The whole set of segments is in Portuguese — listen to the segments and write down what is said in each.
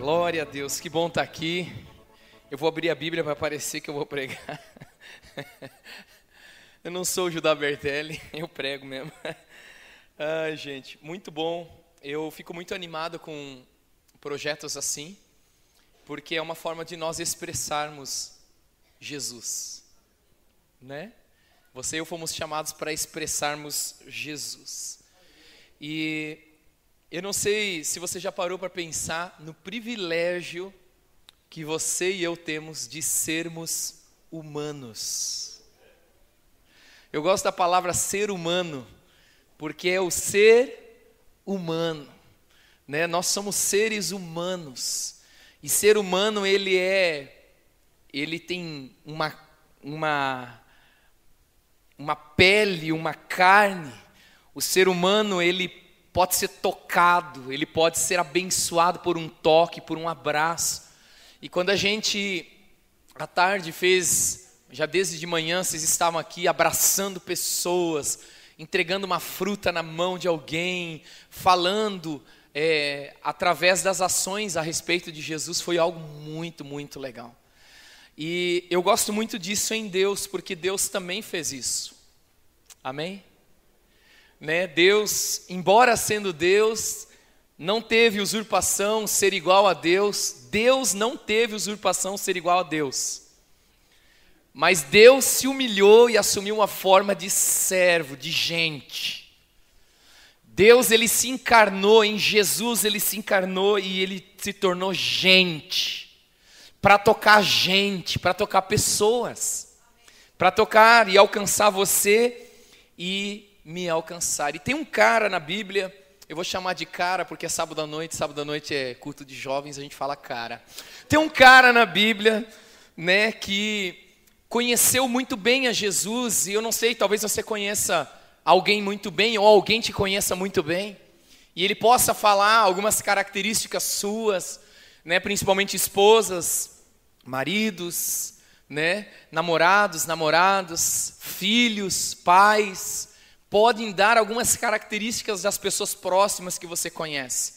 Glória a Deus, que bom estar aqui. Eu vou abrir a Bíblia para parecer que eu vou pregar. Eu não sou o Judá Bertelli, eu prego mesmo. Ai, gente, muito bom. Eu fico muito animado com projetos assim, porque é uma forma de nós expressarmos Jesus, né? Você e eu fomos chamados para expressarmos Jesus. E eu não sei se você já parou para pensar no privilégio que você e eu temos de sermos humanos. Eu gosto da palavra ser humano, porque é o ser humano, né? Nós somos seres humanos. E ser humano ele é ele tem uma uma uma pele, uma carne. O ser humano ele pode ser tocado, ele pode ser abençoado por um toque, por um abraço. E quando a gente, à tarde, fez, já desde de manhã, vocês estavam aqui abraçando pessoas, entregando uma fruta na mão de alguém, falando é, através das ações a respeito de Jesus, foi algo muito, muito legal. E eu gosto muito disso em Deus, porque Deus também fez isso. Amém? Né, Deus, embora sendo Deus, não teve usurpação ser igual a Deus. Deus não teve usurpação ser igual a Deus. Mas Deus se humilhou e assumiu uma forma de servo, de gente. Deus ele se encarnou em Jesus, ele se encarnou e ele se tornou gente. Para tocar gente, para tocar pessoas. Para tocar e alcançar você e me alcançar. E tem um cara na Bíblia, eu vou chamar de cara porque é sábado à noite, sábado à noite é culto de jovens, a gente fala cara. Tem um cara na Bíblia, né, que conheceu muito bem a Jesus, e eu não sei, talvez você conheça alguém muito bem, ou alguém te conheça muito bem, e ele possa falar algumas características suas, né, principalmente esposas, maridos, né, namorados, namoradas, filhos, pais, podem dar algumas características das pessoas próximas que você conhece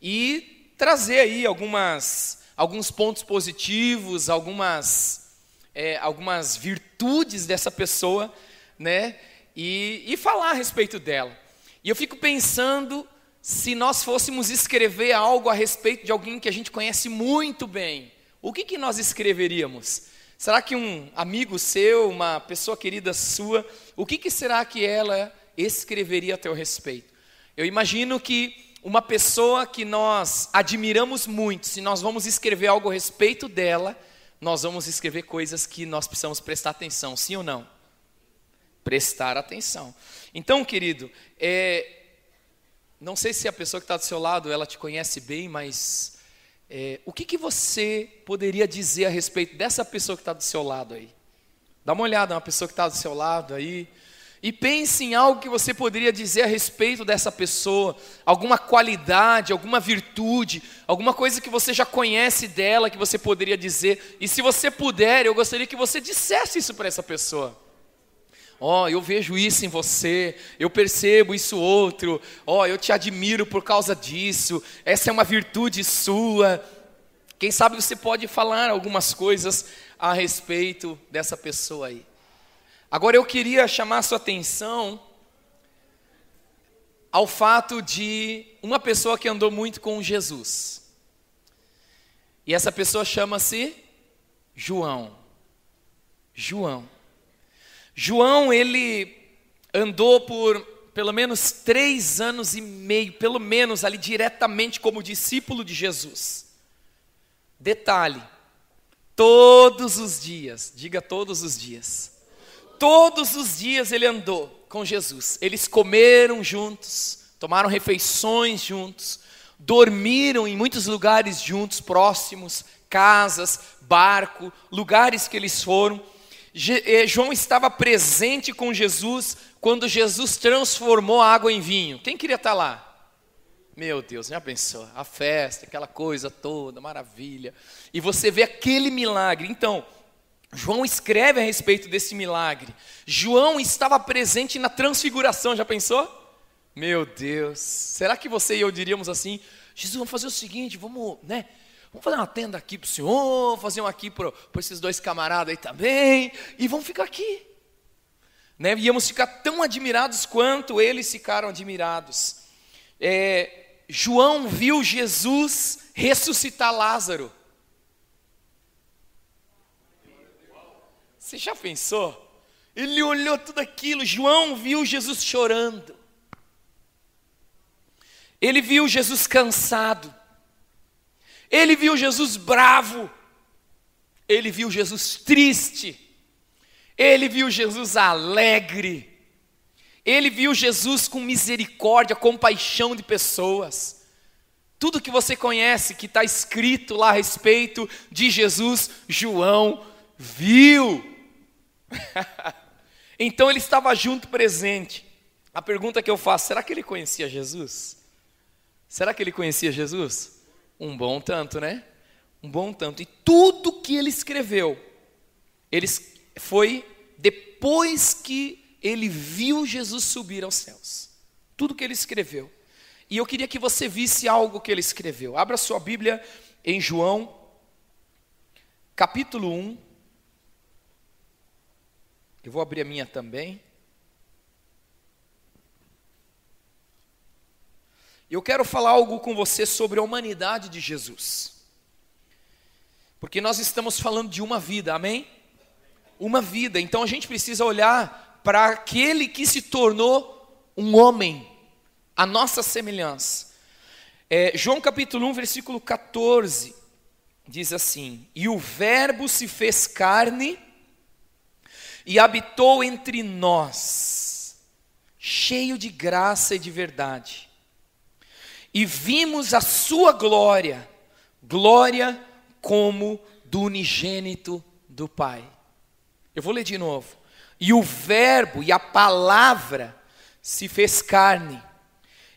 e trazer aí algumas, alguns pontos positivos, algumas, é, algumas virtudes dessa pessoa, né? E, e falar a respeito dela. E eu fico pensando se nós fôssemos escrever algo a respeito de alguém que a gente conhece muito bem, o que, que nós escreveríamos? Será que um amigo seu, uma pessoa querida sua, o que, que será que ela escreveria a teu respeito? Eu imagino que uma pessoa que nós admiramos muito, se nós vamos escrever algo a respeito dela, nós vamos escrever coisas que nós precisamos prestar atenção, sim ou não? Prestar atenção. Então, querido, é, não sei se a pessoa que está do seu lado ela te conhece bem, mas é, o que, que você poderia dizer a respeito dessa pessoa que está do seu lado aí? Dá uma olhada, uma pessoa que está do seu lado aí. E pense em algo que você poderia dizer a respeito dessa pessoa, alguma qualidade, alguma virtude, alguma coisa que você já conhece dela que você poderia dizer. E se você puder, eu gostaria que você dissesse isso para essa pessoa. Ó, oh, eu vejo isso em você, eu percebo isso outro. Ó, oh, eu te admiro por causa disso. Essa é uma virtude sua. Quem sabe você pode falar algumas coisas a respeito dessa pessoa aí. Agora eu queria chamar sua atenção ao fato de uma pessoa que andou muito com Jesus. E essa pessoa chama-se João. João. João, ele andou por pelo menos três anos e meio, pelo menos ali diretamente como discípulo de Jesus. Detalhe, todos os dias, diga todos os dias, todos os dias ele andou com Jesus. Eles comeram juntos, tomaram refeições juntos, dormiram em muitos lugares juntos, próximos, casas, barco, lugares que eles foram. Eh, João estava presente com Jesus quando Jesus transformou a água em vinho. Quem queria estar lá? Meu Deus, já pensou? A festa, aquela coisa toda, maravilha. E você vê aquele milagre. Então, João escreve a respeito desse milagre. João estava presente na transfiguração, já pensou? Meu Deus, será que você e eu diríamos assim: Jesus, vamos fazer o seguinte, vamos, né? Vamos fazer uma tenda aqui para o senhor, fazer uma aqui para esses dois camaradas aí também, e vamos ficar aqui. Né? Íamos ficar tão admirados quanto eles ficaram admirados. É, João viu Jesus ressuscitar Lázaro. Você já pensou? Ele olhou tudo aquilo, João viu Jesus chorando. Ele viu Jesus cansado. Ele viu Jesus bravo. Ele viu Jesus triste. Ele viu Jesus alegre. Ele viu Jesus com misericórdia, compaixão de pessoas. Tudo que você conhece, que está escrito lá a respeito de Jesus, João viu. então ele estava junto, presente. A pergunta que eu faço: será que ele conhecia Jesus? Será que ele conhecia Jesus? Um bom tanto, né? Um bom tanto. E tudo que ele escreveu, ele foi depois que ele viu Jesus subir aos céus. Tudo que ele escreveu. E eu queria que você visse algo que ele escreveu. Abra sua Bíblia em João, capítulo 1. Eu vou abrir a minha também. Eu quero falar algo com você sobre a humanidade de Jesus. Porque nós estamos falando de uma vida, amém? Uma vida. Então a gente precisa olhar para aquele que se tornou um homem, a nossa semelhança. É, João capítulo 1, versículo 14, diz assim: E o Verbo se fez carne e habitou entre nós, cheio de graça e de verdade. E vimos a sua glória, glória como do unigênito do Pai. Eu vou ler de novo. E o Verbo e a palavra se fez carne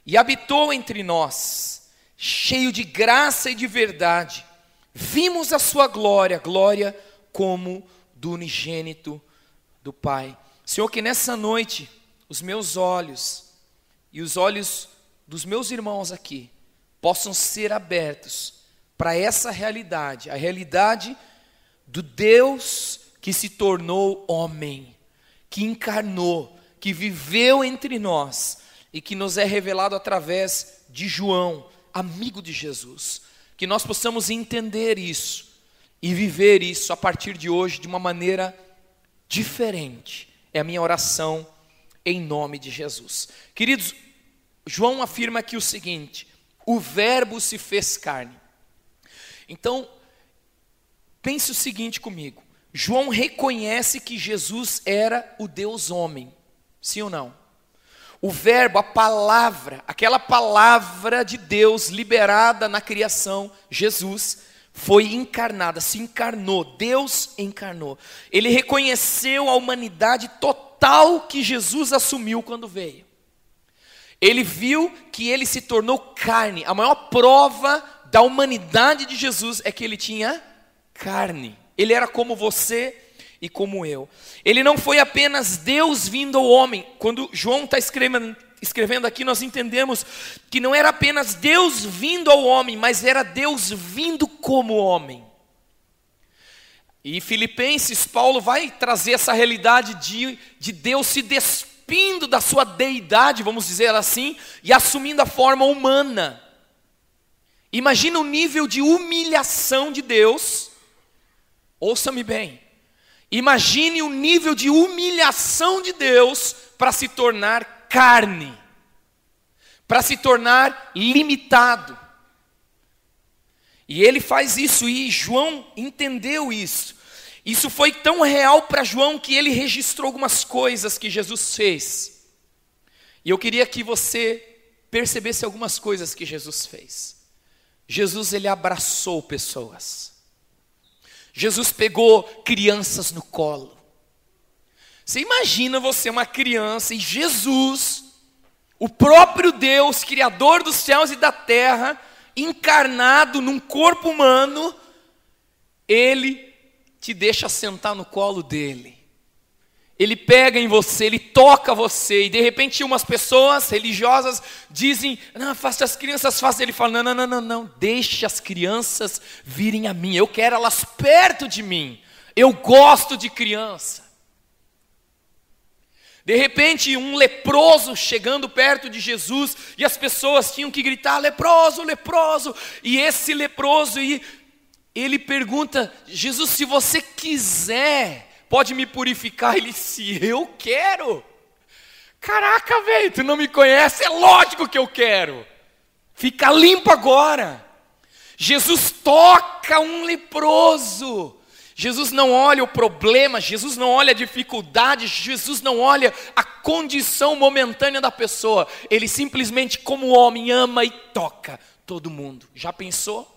e habitou entre nós, cheio de graça e de verdade. Vimos a sua glória, glória como do unigênito do Pai. Senhor, que nessa noite os meus olhos e os olhos dos meus irmãos aqui possam ser abertos para essa realidade, a realidade do Deus que se tornou homem que encarnou, que viveu entre nós e que nos é revelado através de João, amigo de Jesus. Que nós possamos entender isso e viver isso a partir de hoje de uma maneira diferente. É a minha oração em nome de Jesus. Queridos, João afirma aqui o seguinte: o Verbo se fez carne. Então, pense o seguinte comigo: João reconhece que Jesus era o Deus homem. Sim ou não? O verbo, a palavra, aquela palavra de Deus liberada na criação, Jesus, foi encarnada, se encarnou, Deus encarnou. Ele reconheceu a humanidade total que Jesus assumiu quando veio. Ele viu que ele se tornou carne. A maior prova da humanidade de Jesus é que ele tinha carne. Ele era como você e como eu. Ele não foi apenas Deus vindo ao homem. Quando João está escrevendo, escrevendo aqui, nós entendemos que não era apenas Deus vindo ao homem, mas era Deus vindo como homem. E Filipenses, Paulo vai trazer essa realidade de, de Deus se despindo da sua deidade, vamos dizer assim, e assumindo a forma humana. Imagina o nível de humilhação de Deus Ouça-me bem. Imagine o nível de humilhação de Deus para se tornar carne, para se tornar limitado. E ele faz isso, e João entendeu isso. Isso foi tão real para João que ele registrou algumas coisas que Jesus fez. E eu queria que você percebesse algumas coisas que Jesus fez. Jesus ele abraçou pessoas. Jesus pegou crianças no colo. Você imagina você uma criança e Jesus, o próprio Deus, criador dos céus e da terra, encarnado num corpo humano, ele te deixa sentar no colo dele. Ele pega em você, ele toca você, e de repente umas pessoas religiosas dizem, não, faça as crianças, faça. Ele fala, não, não, não, não, não, deixe as crianças virem a mim, eu quero elas perto de mim, eu gosto de criança. De repente, um leproso chegando perto de Jesus, e as pessoas tinham que gritar: leproso, leproso, e esse leproso, e ele pergunta: Jesus, se você quiser, pode me purificar? Ele, se eu quero. Caraca, velho, tu não me conhece? É lógico que eu quero. Fica limpo agora. Jesus toca um leproso. Jesus não olha o problema, Jesus não olha a dificuldade, Jesus não olha a condição momentânea da pessoa. Ele simplesmente, como homem, ama e toca todo mundo. Já pensou?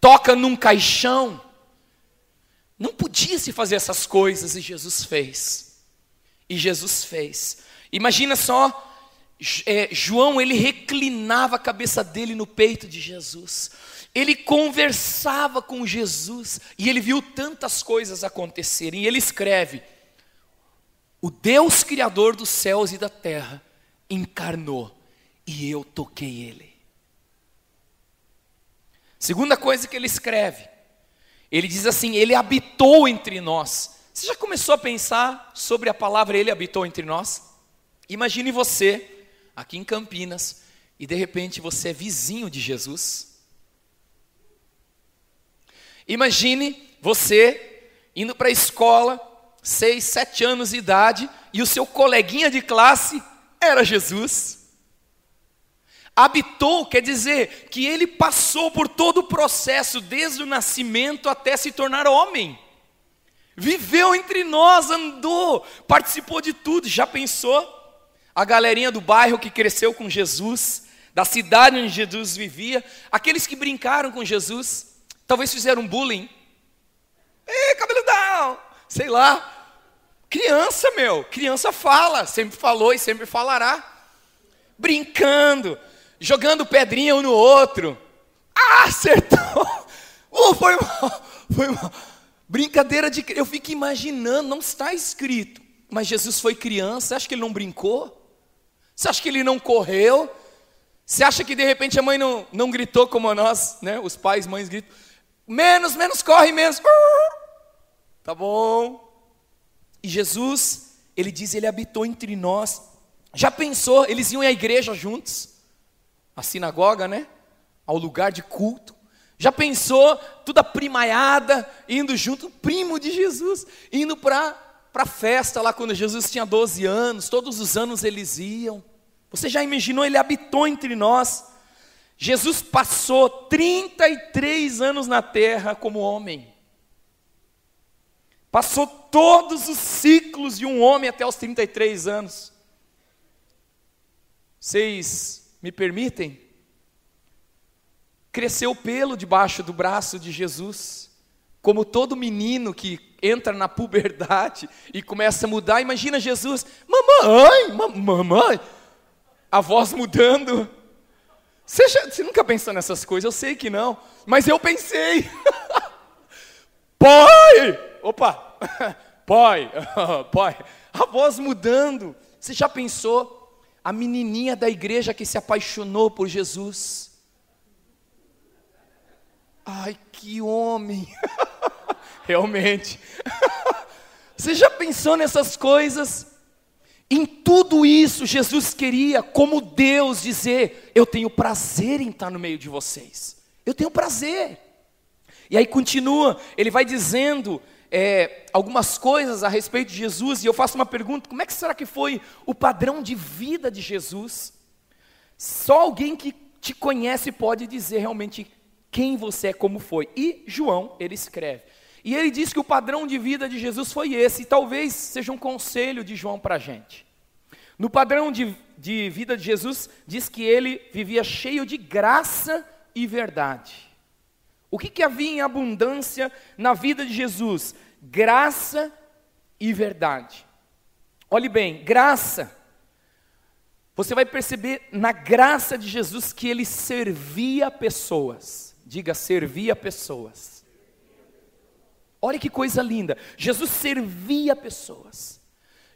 Toca num caixão, não podia se fazer essas coisas e Jesus fez. E Jesus fez. Imagina só, é, João, ele reclinava a cabeça dele no peito de Jesus. Ele conversava com Jesus e ele viu tantas coisas acontecerem. E ele escreve: O Deus Criador dos céus e da terra encarnou e eu toquei ele. Segunda coisa que ele escreve: ele diz assim: Ele habitou entre nós. Você já começou a pensar sobre a palavra Ele habitou entre nós? Imagine você, aqui em Campinas, e de repente você é vizinho de Jesus. Imagine você indo para a escola, seis, sete anos de idade, e o seu coleguinha de classe era Jesus. Habitou quer dizer que ele passou por todo o processo, desde o nascimento até se tornar homem. Viveu entre nós, andou, participou de tudo. Já pensou? A galerinha do bairro que cresceu com Jesus, da cidade onde Jesus vivia, aqueles que brincaram com Jesus, talvez fizeram bullying. Ei, cabeludão! Sei lá. Criança, meu, criança fala, sempre falou e sempre falará. Brincando, jogando pedrinha um no outro. Ah, acertou! Oh, foi mal, foi mal. Brincadeira de. Eu fico imaginando, não está escrito. Mas Jesus foi criança, você acha que ele não brincou? Você acha que ele não correu? Você acha que de repente a mãe não, não gritou como nós, né? Os pais, mães gritam. Menos, menos, corre, menos. Tá bom. E Jesus, ele diz, ele habitou entre nós. Já pensou? Eles iam à igreja juntos a sinagoga, né? Ao lugar de culto. Já pensou, toda primaiada, indo junto, primo de Jesus, indo para a festa lá quando Jesus tinha 12 anos, todos os anos eles iam. Você já imaginou, ele habitou entre nós. Jesus passou 33 anos na terra como homem. Passou todos os ciclos de um homem até os 33 anos. Vocês me permitem? Cresceu pelo debaixo do braço de Jesus, como todo menino que entra na puberdade e começa a mudar. Imagina Jesus, mamãe, mamãe, a voz mudando. Você, já, você nunca pensou nessas coisas? Eu sei que não, mas eu pensei. pai, opa, pai, pai, a voz mudando. Você já pensou? A menininha da igreja que se apaixonou por Jesus. Ai, que homem! Realmente. Você já pensou nessas coisas? Em tudo isso, Jesus queria, como Deus, dizer: Eu tenho prazer em estar no meio de vocês. Eu tenho prazer. E aí continua, ele vai dizendo é, algumas coisas a respeito de Jesus e eu faço uma pergunta: como é que será que foi o padrão de vida de Jesus? Só alguém que te conhece pode dizer realmente quem você é, como foi. E João, ele escreve. E ele diz que o padrão de vida de Jesus foi esse, e talvez seja um conselho de João para a gente. No padrão de, de vida de Jesus, diz que ele vivia cheio de graça e verdade. O que, que havia em abundância na vida de Jesus? Graça e verdade. Olhe bem, graça. Você vai perceber na graça de Jesus que ele servia pessoas. Diga, servia pessoas. Olha que coisa linda. Jesus servia pessoas.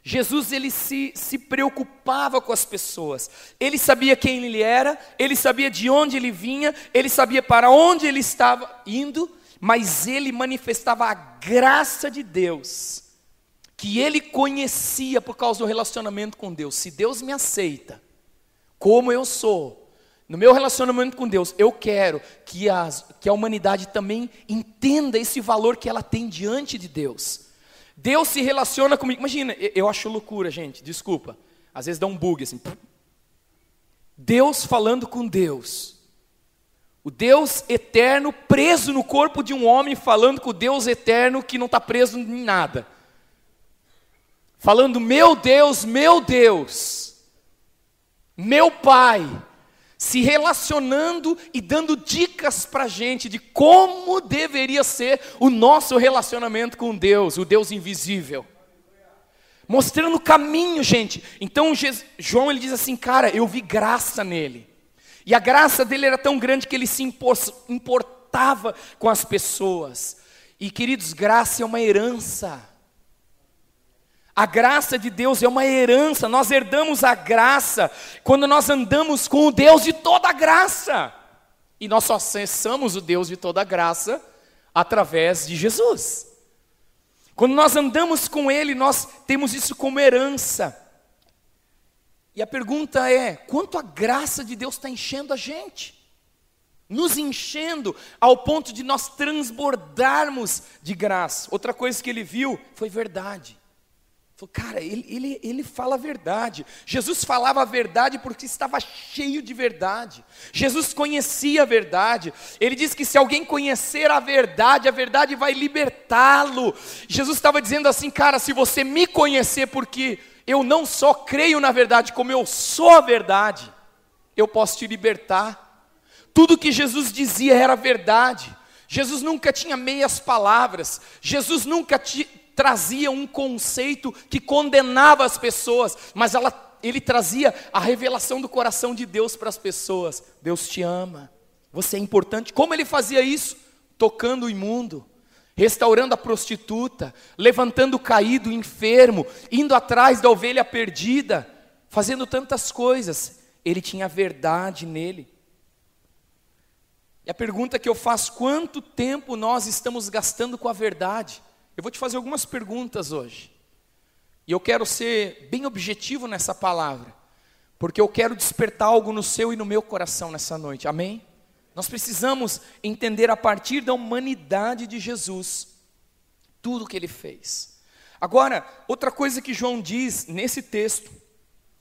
Jesus ele se, se preocupava com as pessoas. Ele sabia quem ele era, ele sabia de onde ele vinha, ele sabia para onde ele estava indo, mas ele manifestava a graça de Deus, que ele conhecia por causa do relacionamento com Deus. Se Deus me aceita como eu sou, no meu relacionamento com Deus, eu quero que, as, que a humanidade também entenda esse valor que ela tem diante de Deus. Deus se relaciona comigo. Imagina, eu acho loucura, gente, desculpa. Às vezes dá um bug assim. Deus falando com Deus. O Deus eterno preso no corpo de um homem, falando com o Deus eterno que não está preso em nada. Falando, meu Deus, meu Deus, meu Pai, se relacionando e dando dicas para a gente de como deveria ser o nosso relacionamento com Deus, o Deus invisível. Mostrando o caminho, gente. Então João ele diz assim, cara, eu vi graça nele. E a graça dele era tão grande que ele se importava com as pessoas. E queridos, graça é uma herança. A graça de Deus é uma herança, nós herdamos a graça quando nós andamos com o Deus de toda graça. E nós só acessamos o Deus de toda graça através de Jesus. Quando nós andamos com Ele, nós temos isso como herança. E a pergunta é: quanto a graça de Deus está enchendo a gente? Nos enchendo ao ponto de nós transbordarmos de graça. Outra coisa que ele viu foi verdade. Cara, ele, ele, ele fala a verdade. Jesus falava a verdade porque estava cheio de verdade. Jesus conhecia a verdade. Ele disse que se alguém conhecer a verdade, a verdade vai libertá-lo. Jesus estava dizendo assim, cara, se você me conhecer, porque eu não só creio na verdade, como eu sou a verdade, eu posso te libertar. Tudo que Jesus dizia era verdade. Jesus nunca tinha meias palavras. Jesus nunca trazia um conceito que condenava as pessoas, mas ela, ele trazia a revelação do coração de Deus para as pessoas. Deus te ama, você é importante. Como ele fazia isso? Tocando o imundo, restaurando a prostituta, levantando o caído, o enfermo, indo atrás da ovelha perdida, fazendo tantas coisas. Ele tinha verdade nele. E a pergunta que eu faço: quanto tempo nós estamos gastando com a verdade? Eu vou te fazer algumas perguntas hoje. E eu quero ser bem objetivo nessa palavra, porque eu quero despertar algo no seu e no meu coração nessa noite. Amém? Nós precisamos entender a partir da humanidade de Jesus tudo o que ele fez. Agora, outra coisa que João diz nesse texto,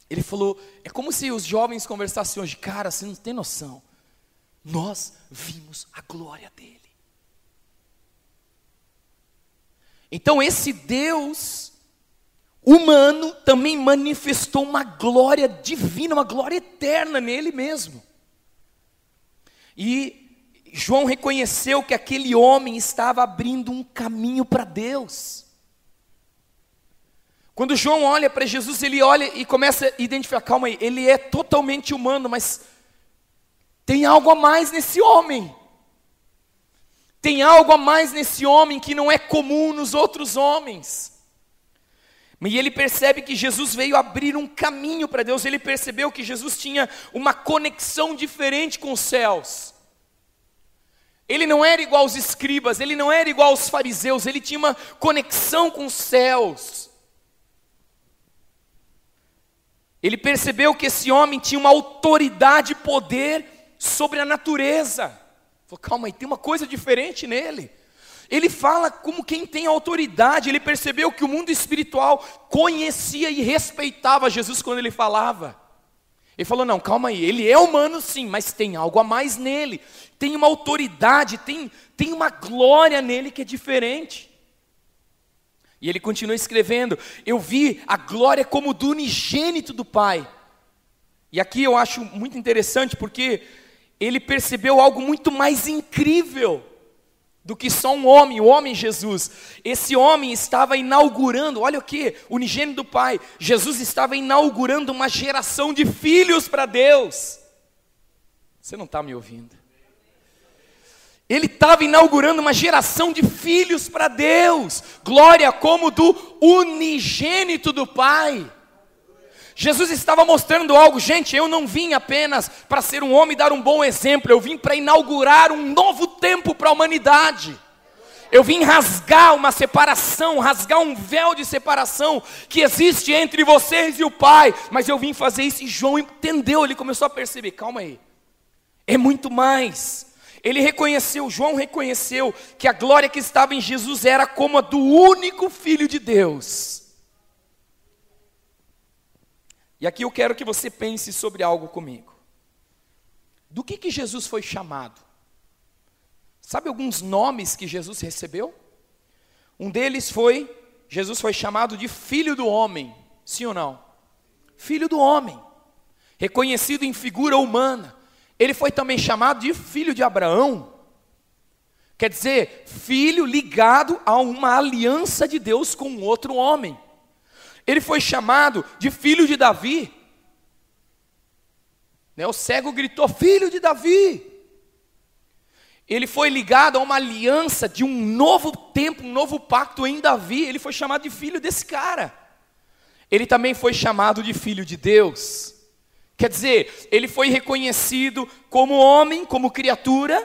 ele falou, é como se os jovens conversassem hoje, cara, você não tem noção. Nós vimos a glória dele. Então, esse Deus humano também manifestou uma glória divina, uma glória eterna nele mesmo. E João reconheceu que aquele homem estava abrindo um caminho para Deus. Quando João olha para Jesus, ele olha e começa a identificar: calma aí, ele é totalmente humano, mas tem algo a mais nesse homem. Tem algo a mais nesse homem que não é comum nos outros homens. E ele percebe que Jesus veio abrir um caminho para Deus, ele percebeu que Jesus tinha uma conexão diferente com os céus. Ele não era igual aos escribas, ele não era igual aos fariseus, ele tinha uma conexão com os céus. Ele percebeu que esse homem tinha uma autoridade e poder sobre a natureza. Falou, calma aí, tem uma coisa diferente nele. Ele fala como quem tem autoridade, ele percebeu que o mundo espiritual conhecia e respeitava Jesus quando ele falava. Ele falou: não, calma aí, ele é humano sim, mas tem algo a mais nele, tem uma autoridade, tem, tem uma glória nele que é diferente. E ele continua escrevendo: Eu vi a glória como do unigênito do Pai. E aqui eu acho muito interessante porque ele percebeu algo muito mais incrível do que só um homem, o homem Jesus. Esse homem estava inaugurando, olha o que, unigênito do Pai. Jesus estava inaugurando uma geração de filhos para Deus. Você não está me ouvindo? Ele estava inaugurando uma geração de filhos para Deus, glória como do unigênito do Pai. Jesus estava mostrando algo, gente. Eu não vim apenas para ser um homem e dar um bom exemplo, eu vim para inaugurar um novo tempo para a humanidade. Eu vim rasgar uma separação, rasgar um véu de separação que existe entre vocês e o Pai. Mas eu vim fazer isso e João entendeu, ele começou a perceber: calma aí, é muito mais. Ele reconheceu, João reconheceu que a glória que estava em Jesus era como a do único Filho de Deus. E aqui eu quero que você pense sobre algo comigo. Do que, que Jesus foi chamado? Sabe alguns nomes que Jesus recebeu? Um deles foi, Jesus foi chamado de Filho do Homem, sim ou não? Filho do Homem, reconhecido em figura humana. Ele foi também chamado de Filho de Abraão. Quer dizer, filho ligado a uma aliança de Deus com outro homem. Ele foi chamado de filho de Davi. Né, o cego gritou: Filho de Davi ele foi ligado a uma aliança de um novo tempo, um novo pacto em Davi. Ele foi chamado de filho desse cara. Ele também foi chamado de filho de Deus. Quer dizer, ele foi reconhecido como homem, como criatura,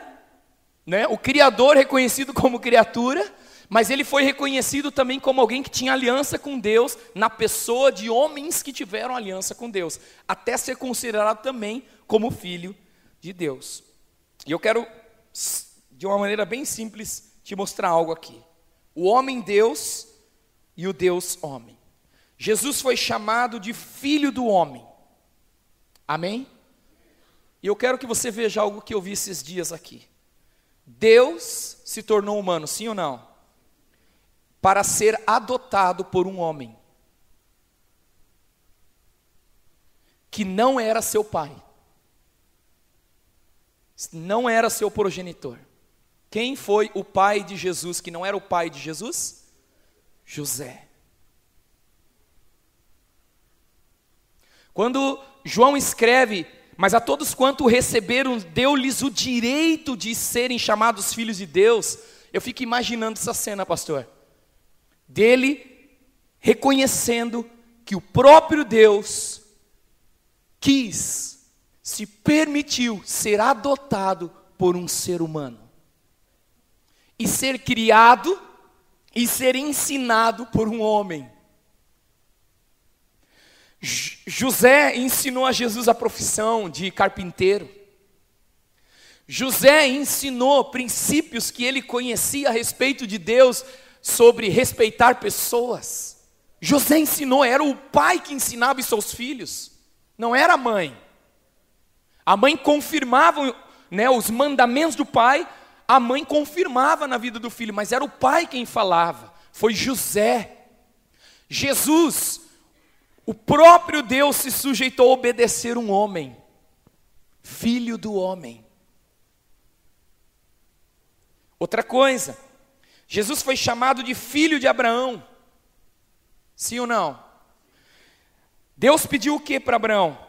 né? o Criador reconhecido como criatura, mas ele foi reconhecido também como alguém que tinha aliança com Deus, na pessoa de homens que tiveram aliança com Deus, até ser considerado também como filho de Deus. E eu quero de uma maneira bem simples, te mostrar algo aqui. O homem Deus e o Deus homem. Jesus foi chamado de filho do homem. Amém? E eu quero que você veja algo que eu vi esses dias aqui. Deus se tornou humano, sim ou não? Para ser adotado por um homem que não era seu pai não era seu progenitor. Quem foi o pai de Jesus que não era o pai de Jesus? José. Quando João escreve, mas a todos quanto receberam, deu-lhes o direito de serem chamados filhos de Deus, eu fico imaginando essa cena, pastor. Dele reconhecendo que o próprio Deus quis se permitiu ser adotado por um ser humano e ser criado e ser ensinado por um homem. José ensinou a Jesus a profissão de carpinteiro. José ensinou princípios que ele conhecia a respeito de Deus sobre respeitar pessoas. José ensinou, era o pai que ensinava os seus filhos, não era a mãe. A mãe confirmava né, os mandamentos do pai, a mãe confirmava na vida do filho, mas era o pai quem falava, foi José. Jesus, o próprio Deus se sujeitou a obedecer um homem, filho do homem. Outra coisa, Jesus foi chamado de filho de Abraão, sim ou não? Deus pediu o que para Abraão?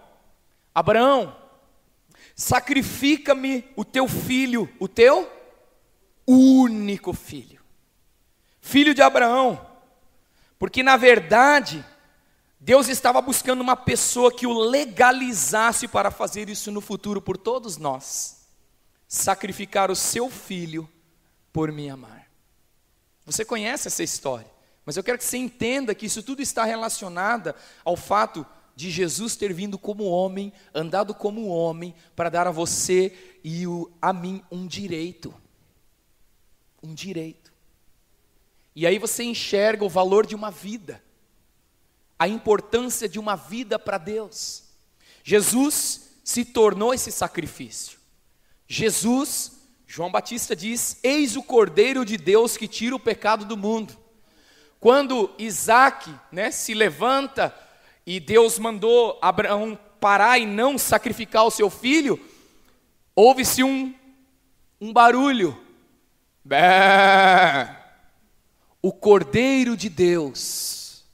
Abraão, Sacrifica-me o teu filho, o teu único filho, filho de Abraão, porque na verdade, Deus estava buscando uma pessoa que o legalizasse para fazer isso no futuro por todos nós sacrificar o seu filho por me amar. Você conhece essa história, mas eu quero que você entenda que isso tudo está relacionado ao fato de Jesus ter vindo como homem, andado como homem, para dar a você e a mim um direito. Um direito. E aí você enxerga o valor de uma vida, a importância de uma vida para Deus. Jesus se tornou esse sacrifício. Jesus, João Batista diz: Eis o Cordeiro de Deus que tira o pecado do mundo. Quando Isaac né, se levanta e Deus mandou Abraão parar e não sacrificar o seu filho, houve-se um, um barulho. Bé! O Cordeiro de Deus,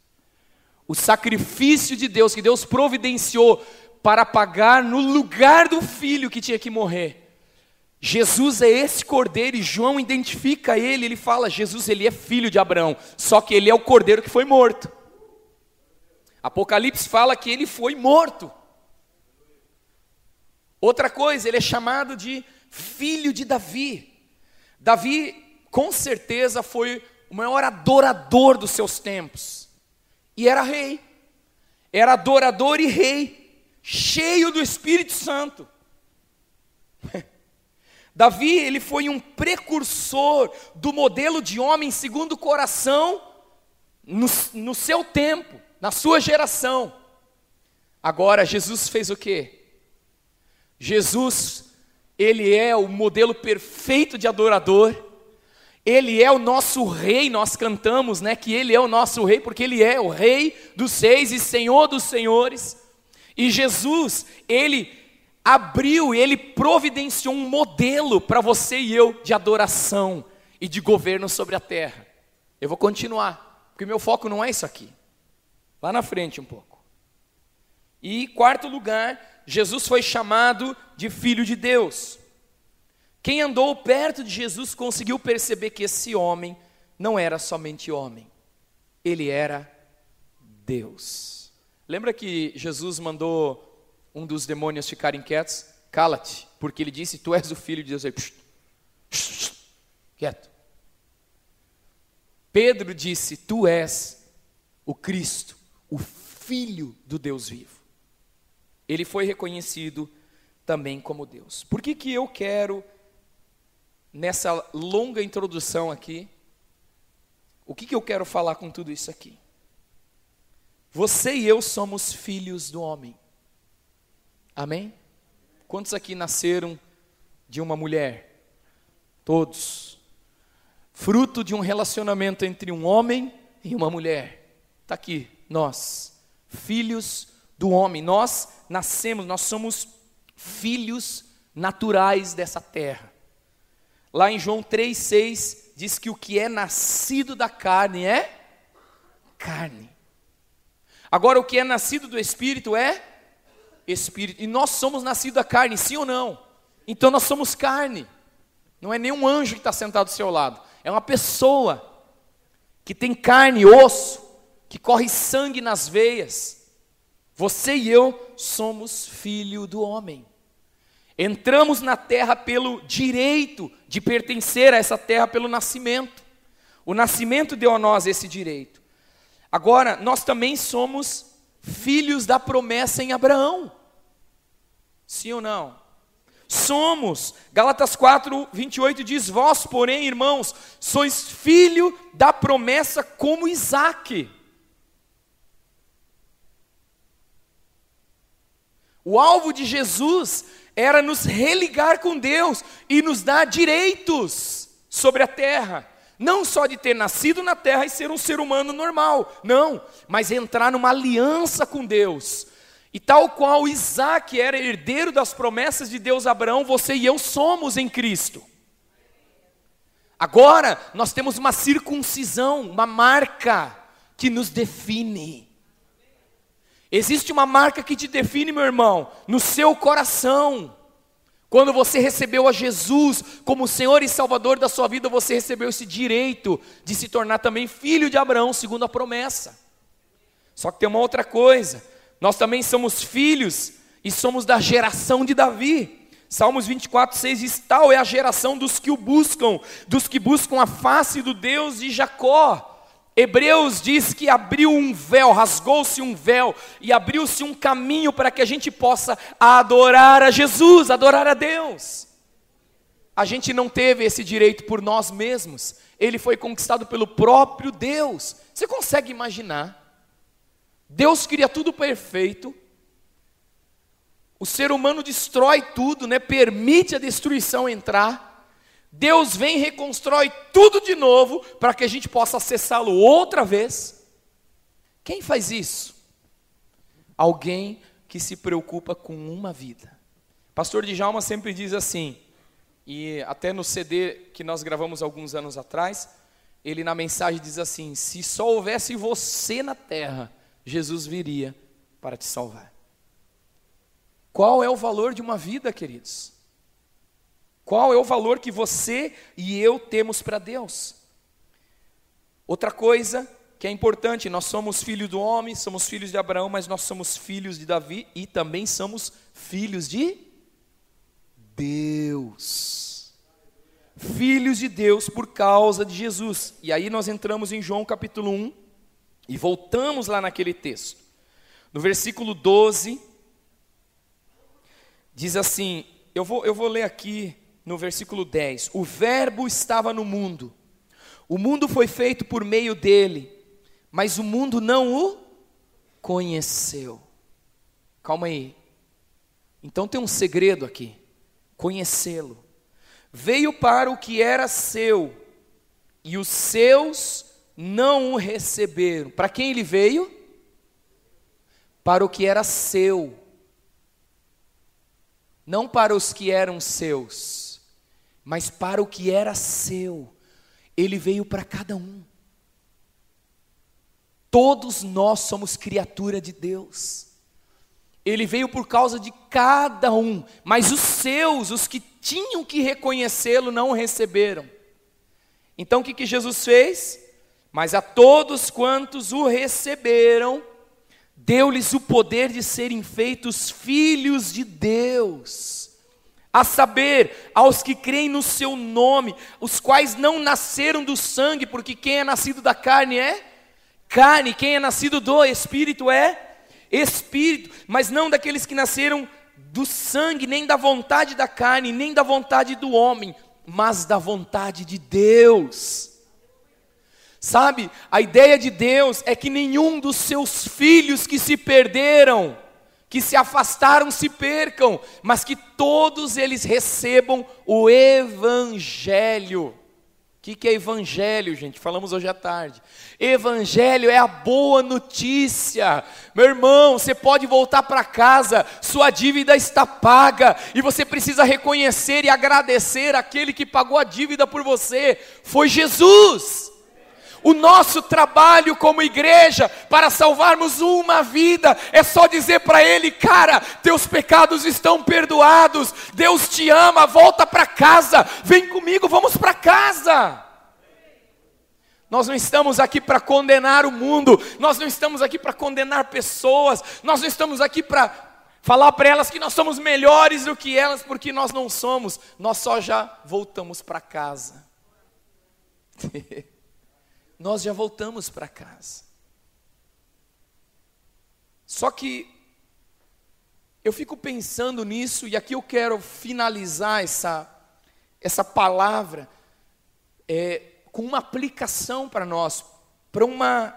o sacrifício de Deus que Deus providenciou para pagar no lugar do filho que tinha que morrer. Jesus é esse cordeiro e João identifica ele, ele fala: Jesus, ele é filho de Abraão, só que ele é o cordeiro que foi morto. Apocalipse fala que ele foi morto. Outra coisa, ele é chamado de filho de Davi. Davi, com certeza, foi o maior adorador dos seus tempos. E era rei. Era adorador e rei, cheio do Espírito Santo. Davi, ele foi um precursor do modelo de homem segundo o coração no, no seu tempo, na sua geração. Agora, Jesus fez o quê? Jesus, ele é o modelo perfeito de adorador. Ele é o nosso rei, nós cantamos, né, que ele é o nosso rei porque ele é o rei dos seis e senhor dos senhores. E Jesus, ele abriu, ele providenciou um modelo para você e eu de adoração e de governo sobre a terra. Eu vou continuar, porque meu foco não é isso aqui. Lá na frente um pouco. E quarto lugar, Jesus foi chamado de filho de Deus. Quem andou perto de Jesus conseguiu perceber que esse homem não era somente homem, ele era Deus. Lembra que Jesus mandou um dos demônios ficarem quietos, cala-te, porque ele disse: Tu és o filho de Deus. Aí, psh, psh, psh, quieto. Pedro disse: Tu és o Cristo, o Filho do Deus vivo. Ele foi reconhecido também como Deus. Por que, que eu quero, nessa longa introdução aqui, o que, que eu quero falar com tudo isso aqui? Você e eu somos filhos do homem. Amém? Quantos aqui nasceram de uma mulher? Todos. Fruto de um relacionamento entre um homem e uma mulher. Está aqui, nós, filhos do homem. Nós nascemos, nós somos filhos naturais dessa terra. Lá em João 3,6 diz que o que é nascido da carne é carne. Agora, o que é nascido do espírito é espírito. E nós somos nascidos da carne, sim ou não? Então nós somos carne. Não é nenhum anjo que está sentado do seu lado. É uma pessoa que tem carne, osso, que corre sangue nas veias. Você e eu somos filho do homem. Entramos na terra pelo direito de pertencer a essa terra pelo nascimento. O nascimento deu a nós esse direito. Agora, nós também somos filhos da promessa em Abraão. Sim ou não? Somos. Gálatas 4, 28 diz: Vós, porém, irmãos, sois filho da promessa como Isaac. O alvo de Jesus era nos religar com Deus e nos dar direitos sobre a terra. Não só de ter nascido na terra e ser um ser humano normal, não, mas entrar numa aliança com Deus. E tal qual Isaac era herdeiro das promessas de Deus a Abraão, você e eu somos em Cristo. Agora nós temos uma circuncisão, uma marca que nos define. Existe uma marca que te define, meu irmão, no seu coração. Quando você recebeu a Jesus como Senhor e Salvador da sua vida, você recebeu esse direito de se tornar também filho de Abraão, segundo a promessa. Só que tem uma outra coisa: nós também somos filhos e somos da geração de Davi. Salmos 24, 6 diz: Tal é a geração dos que o buscam, dos que buscam a face do Deus de Jacó. Hebreus diz que abriu um véu, rasgou-se um véu e abriu-se um caminho para que a gente possa adorar a Jesus, adorar a Deus. A gente não teve esse direito por nós mesmos, ele foi conquistado pelo próprio Deus. Você consegue imaginar? Deus cria tudo perfeito, o ser humano destrói tudo, né? permite a destruição entrar. Deus vem e reconstrói tudo de novo para que a gente possa acessá-lo outra vez. Quem faz isso? Alguém que se preocupa com uma vida. Pastor Djalma sempre diz assim, e até no CD que nós gravamos alguns anos atrás, ele na mensagem diz assim: se só houvesse você na terra, Jesus viria para te salvar. Qual é o valor de uma vida, queridos? Qual é o valor que você e eu temos para Deus? Outra coisa que é importante, nós somos filhos do homem, somos filhos de Abraão, mas nós somos filhos de Davi e também somos filhos de Deus. Filhos de Deus por causa de Jesus. E aí nós entramos em João capítulo 1 e voltamos lá naquele texto. No versículo 12, diz assim: eu vou, eu vou ler aqui no versículo 10: O Verbo estava no mundo, o mundo foi feito por meio dele, mas o mundo não o conheceu. Calma aí. Então tem um segredo aqui: conhecê-lo. Veio para o que era seu, e os seus não o receberam. Para quem ele veio? Para o que era seu, não para os que eram seus, mas para o que era seu. Ele veio para cada um. Todos nós somos criatura de Deus. Ele veio por causa de cada um, mas os seus, os que tinham que reconhecê-lo, não o receberam. Então o que, que Jesus fez? Mas a todos quantos o receberam, deu-lhes o poder de serem feitos filhos de Deus. A saber, aos que creem no seu nome, os quais não nasceram do sangue, porque quem é nascido da carne é carne, quem é nascido do espírito é espírito, mas não daqueles que nasceram do sangue, nem da vontade da carne, nem da vontade do homem, mas da vontade de Deus. Sabe, a ideia de Deus é que nenhum dos seus filhos que se perderam, que se afastaram, se percam, mas que todos eles recebam o Evangelho. O que, que é evangelho, gente? Falamos hoje à tarde. Evangelho é a boa notícia. Meu irmão, você pode voltar para casa, sua dívida está paga, e você precisa reconhecer e agradecer aquele que pagou a dívida por você. Foi Jesus. O nosso trabalho como igreja para salvarmos uma vida é só dizer para Ele, cara, teus pecados estão perdoados, Deus te ama, volta para casa, vem comigo, vamos para casa. Nós não estamos aqui para condenar o mundo, nós não estamos aqui para condenar pessoas, nós não estamos aqui para falar para elas que nós somos melhores do que elas, porque nós não somos, nós só já voltamos para casa. nós já voltamos para casa. Só que eu fico pensando nisso, e aqui eu quero finalizar essa, essa palavra é, com uma aplicação para nós, para uma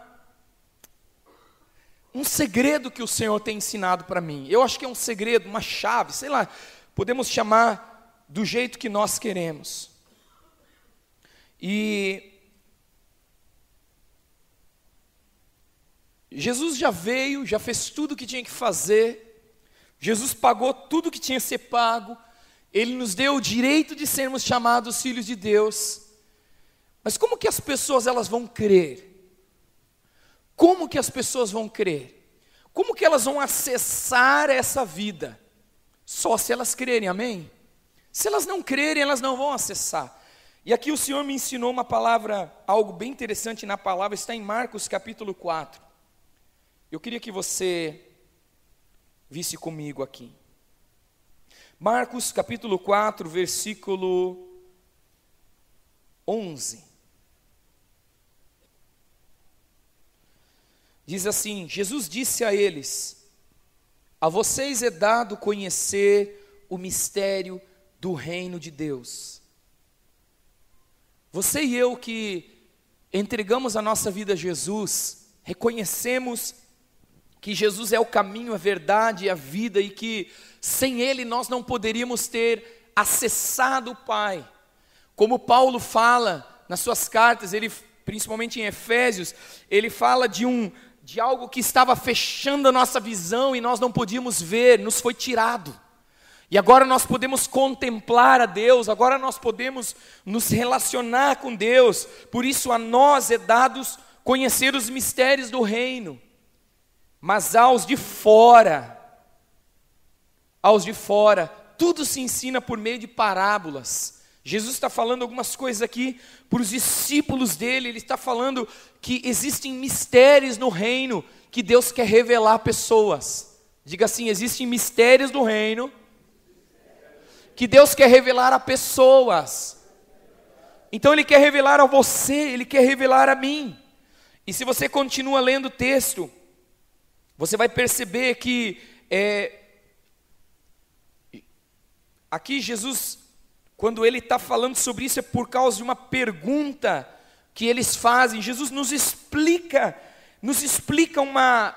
um segredo que o Senhor tem ensinado para mim. Eu acho que é um segredo, uma chave, sei lá, podemos chamar do jeito que nós queremos. E Jesus já veio, já fez tudo o que tinha que fazer, Jesus pagou tudo o que tinha que ser pago, Ele nos deu o direito de sermos chamados filhos de Deus. Mas como que as pessoas elas vão crer? Como que as pessoas vão crer? Como que elas vão acessar essa vida? Só se elas crerem, amém? Se elas não crerem, elas não vão acessar. E aqui o Senhor me ensinou uma palavra, algo bem interessante na palavra, está em Marcos capítulo 4. Eu queria que você visse comigo aqui. Marcos capítulo 4, versículo 11. Diz assim: Jesus disse a eles: A vocês é dado conhecer o mistério do reino de Deus. Você e eu que entregamos a nossa vida a Jesus, reconhecemos que Jesus é o caminho, a verdade e a vida e que sem Ele nós não poderíamos ter acessado o Pai. Como Paulo fala nas suas cartas, ele principalmente em Efésios, ele fala de um de algo que estava fechando a nossa visão e nós não podíamos ver, nos foi tirado. E agora nós podemos contemplar a Deus, agora nós podemos nos relacionar com Deus. Por isso a nós é dados conhecer os mistérios do reino. Mas aos de fora, aos de fora, tudo se ensina por meio de parábolas. Jesus está falando algumas coisas aqui para os discípulos dele, ele está falando que existem mistérios no reino que Deus quer revelar a pessoas. Diga assim: existem mistérios no reino que Deus quer revelar a pessoas. Então Ele quer revelar a você, Ele quer revelar a mim. E se você continua lendo o texto, você vai perceber que é, aqui Jesus quando ele está falando sobre isso, é por causa de uma pergunta que eles fazem. Jesus nos explica, nos explica uma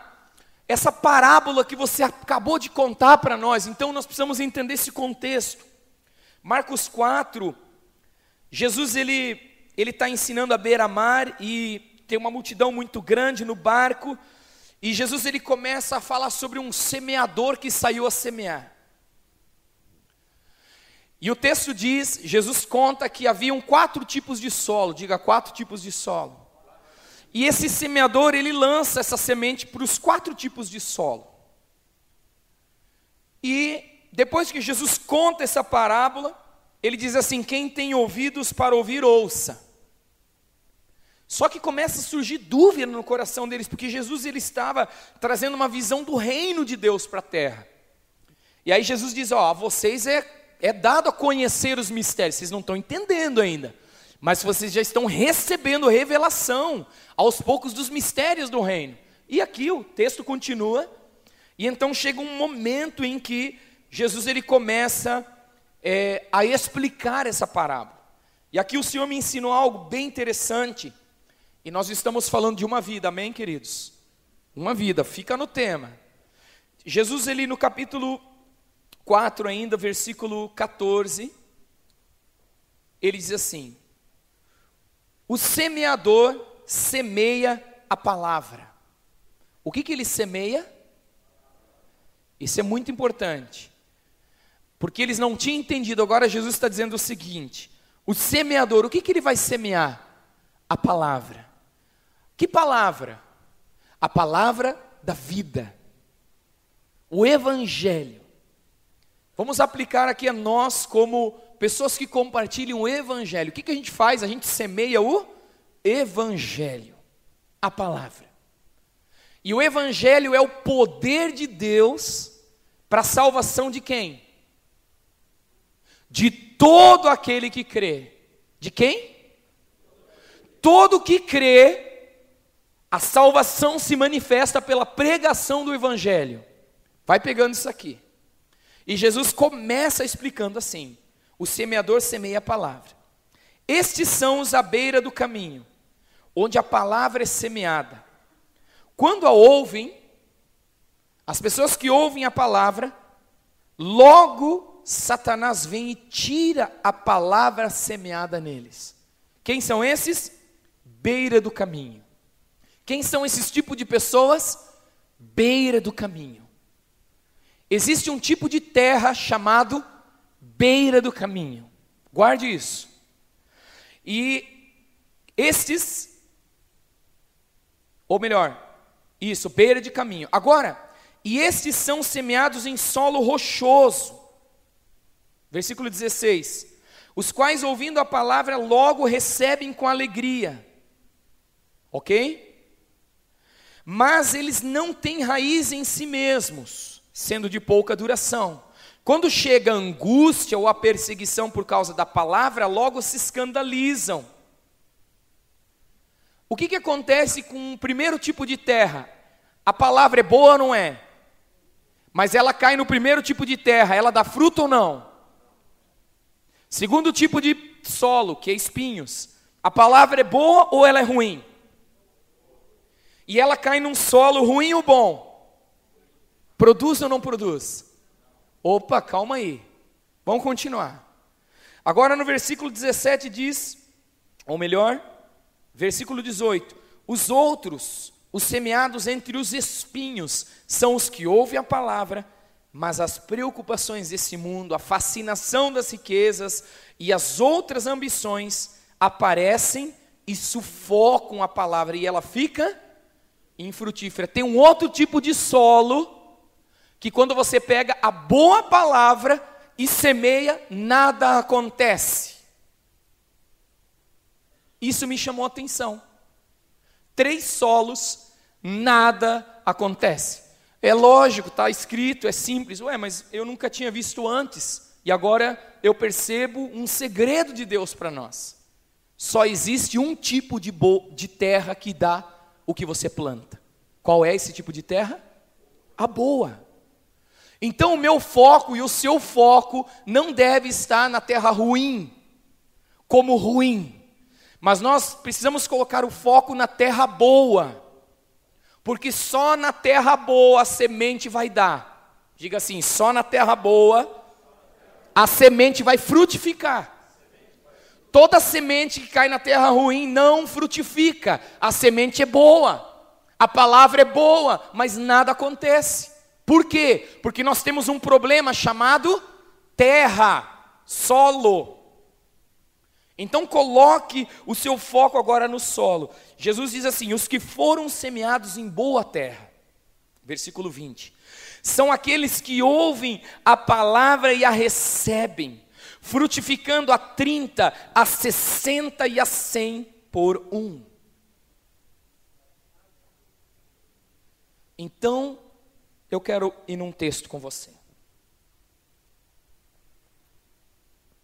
essa parábola que você acabou de contar para nós. Então nós precisamos entender esse contexto. Marcos 4, Jesus ele ele está ensinando a beira-mar e tem uma multidão muito grande no barco. E Jesus ele começa a falar sobre um semeador que saiu a semear. E o texto diz, Jesus conta que haviam quatro tipos de solo, diga quatro tipos de solo. E esse semeador, ele lança essa semente para os quatro tipos de solo. E depois que Jesus conta essa parábola, ele diz assim: quem tem ouvidos para ouvir, ouça. Só que começa a surgir dúvida no coração deles, porque Jesus ele estava trazendo uma visão do reino de Deus para a terra. E aí Jesus diz: Ó, vocês é é dado a conhecer os mistérios, vocês não estão entendendo ainda, mas vocês já estão recebendo revelação aos poucos dos mistérios do reino. E aqui o texto continua, e então chega um momento em que Jesus ele começa é, a explicar essa parábola. E aqui o Senhor me ensinou algo bem interessante, e nós estamos falando de uma vida, amém, queridos? Uma vida, fica no tema. Jesus, ele no capítulo 4 ainda, versículo 14, ele diz assim: O semeador semeia a palavra. O que, que ele semeia? Isso é muito importante. Porque eles não tinham entendido, agora Jesus está dizendo o seguinte: o semeador, o que, que ele vai semear? A palavra. Que palavra? A palavra da vida. O Evangelho. Vamos aplicar aqui a nós como pessoas que compartilham o Evangelho. O que, que a gente faz? A gente semeia o Evangelho, a palavra. E o Evangelho é o poder de Deus para a salvação de quem? De todo aquele que crê. De quem? Todo que crê, a salvação se manifesta pela pregação do Evangelho. Vai pegando isso aqui. E Jesus começa explicando assim: o semeador semeia a palavra. Estes são os à beira do caminho, onde a palavra é semeada. Quando a ouvem, as pessoas que ouvem a palavra, logo Satanás vem e tira a palavra semeada neles. Quem são esses? Beira do caminho. Quem são esses tipos de pessoas? Beira do caminho. Existe um tipo de terra chamado beira do caminho. Guarde isso. E estes, ou melhor, isso, beira de caminho. Agora, e estes são semeados em solo rochoso. Versículo 16. Os quais, ouvindo a palavra, logo recebem com alegria. Ok? Mas eles não têm raiz em si mesmos sendo de pouca duração. Quando chega a angústia ou a perseguição por causa da palavra, logo se escandalizam. O que, que acontece com o primeiro tipo de terra? A palavra é boa ou não é? Mas ela cai no primeiro tipo de terra, ela dá fruto ou não? Segundo tipo de solo, que é espinhos. A palavra é boa ou ela é ruim? E ela cai num solo ruim ou bom? Produz ou não produz? Opa, calma aí. Vamos continuar. Agora no versículo 17 diz, ou melhor, versículo 18: Os outros, os semeados entre os espinhos, são os que ouvem a palavra, mas as preocupações desse mundo, a fascinação das riquezas e as outras ambições aparecem e sufocam a palavra e ela fica infrutífera. Tem um outro tipo de solo que quando você pega a boa palavra, e semeia, nada acontece. Isso me chamou a atenção. Três solos, nada acontece. É lógico, está escrito, é simples. Ué, mas eu nunca tinha visto antes. E agora eu percebo um segredo de Deus para nós. Só existe um tipo de, de terra que dá o que você planta. Qual é esse tipo de terra? A boa. Então o meu foco e o seu foco não deve estar na terra ruim, como ruim. Mas nós precisamos colocar o foco na terra boa. Porque só na terra boa a semente vai dar. Diga assim, só na terra boa a semente vai frutificar. Toda semente que cai na terra ruim não frutifica. A semente é boa. A palavra é boa, mas nada acontece. Por quê? Porque nós temos um problema chamado terra, solo. Então coloque o seu foco agora no solo. Jesus diz assim: os que foram semeados em boa terra, versículo 20, são aqueles que ouvem a palavra e a recebem, frutificando a 30, a 60 e a 100 por um. Então, eu quero ir num texto com você.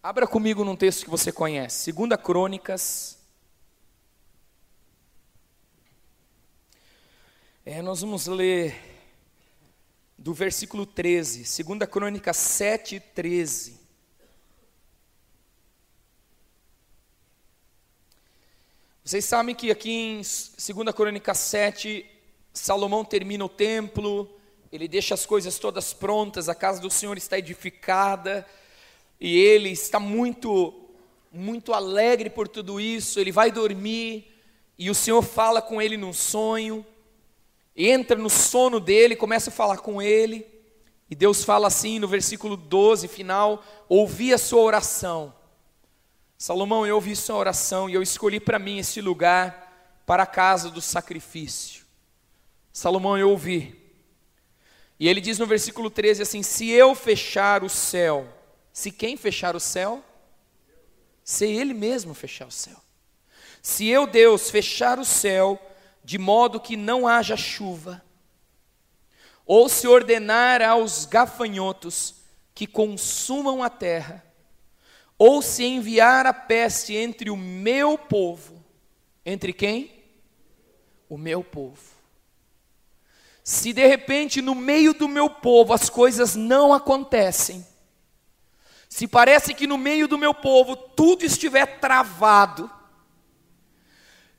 Abra comigo num texto que você conhece, Segunda Crônicas. É, nós vamos ler do versículo 13, Segunda Crônica 7, 13. Vocês sabem que aqui em 2 Crônica 7, Salomão termina o templo, ele deixa as coisas todas prontas, a casa do Senhor está edificada, e ele está muito, muito alegre por tudo isso. Ele vai dormir, e o Senhor fala com ele num sonho, entra no sono dele, começa a falar com ele, e Deus fala assim no versículo 12, final: Ouvi a sua oração. Salomão, eu ouvi sua oração e eu escolhi para mim esse lugar para a casa do sacrifício. Salomão, eu ouvi. E ele diz no versículo 13 assim: Se eu fechar o céu, se quem fechar o céu? Se ele mesmo fechar o céu. Se eu, Deus, fechar o céu, de modo que não haja chuva, ou se ordenar aos gafanhotos que consumam a terra, ou se enviar a peste entre o meu povo, entre quem? O meu povo se de repente no meio do meu povo as coisas não acontecem, se parece que no meio do meu povo tudo estiver travado,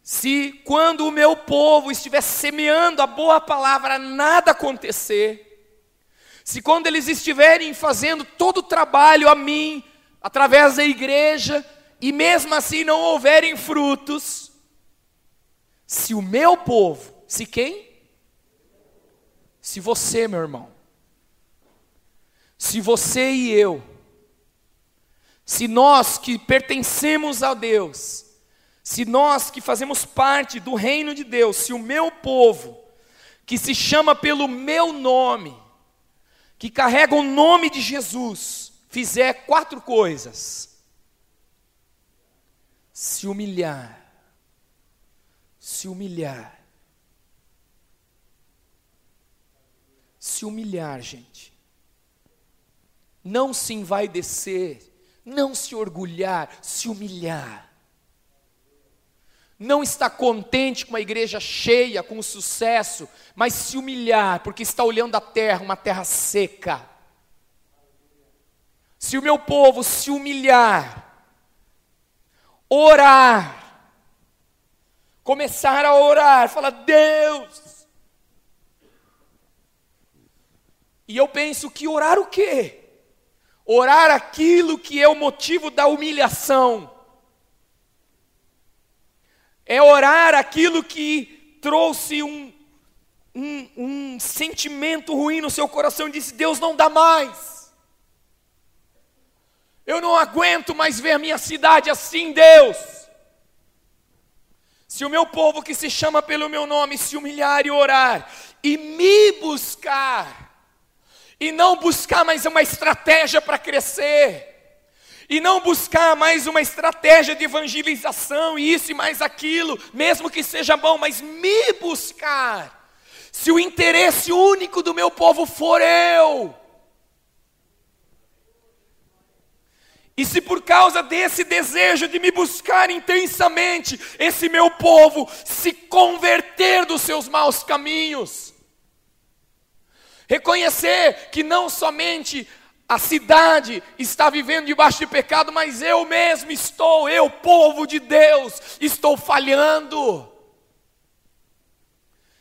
se quando o meu povo estiver semeando a boa palavra nada acontecer, se quando eles estiverem fazendo todo o trabalho a mim, através da igreja, e mesmo assim não houverem frutos, se o meu povo, se quem? Se você, meu irmão, se você e eu, se nós que pertencemos a Deus, se nós que fazemos parte do reino de Deus, se o meu povo, que se chama pelo meu nome, que carrega o nome de Jesus, fizer quatro coisas: se humilhar, se humilhar, se humilhar, gente. Não se envaidecer, não se orgulhar, se humilhar. Não está contente com uma igreja cheia, com sucesso, mas se humilhar, porque está olhando a terra, uma terra seca. Se o meu povo se humilhar, orar, começar a orar, falar: Deus, E eu penso que orar o quê? Orar aquilo que é o motivo da humilhação. É orar aquilo que trouxe um, um, um sentimento ruim no seu coração e disse: Deus não dá mais. Eu não aguento mais ver minha cidade assim, Deus. Se o meu povo que se chama pelo meu nome se humilhar e orar e me buscar, e não buscar mais uma estratégia para crescer, e não buscar mais uma estratégia de evangelização, e isso e mais aquilo, mesmo que seja bom, mas me buscar. Se o interesse único do meu povo for eu, E se por causa desse desejo de me buscar intensamente, esse meu povo se converter dos seus maus caminhos, reconhecer que não somente a cidade está vivendo debaixo de pecado, mas eu mesmo estou, eu, povo de Deus, estou falhando.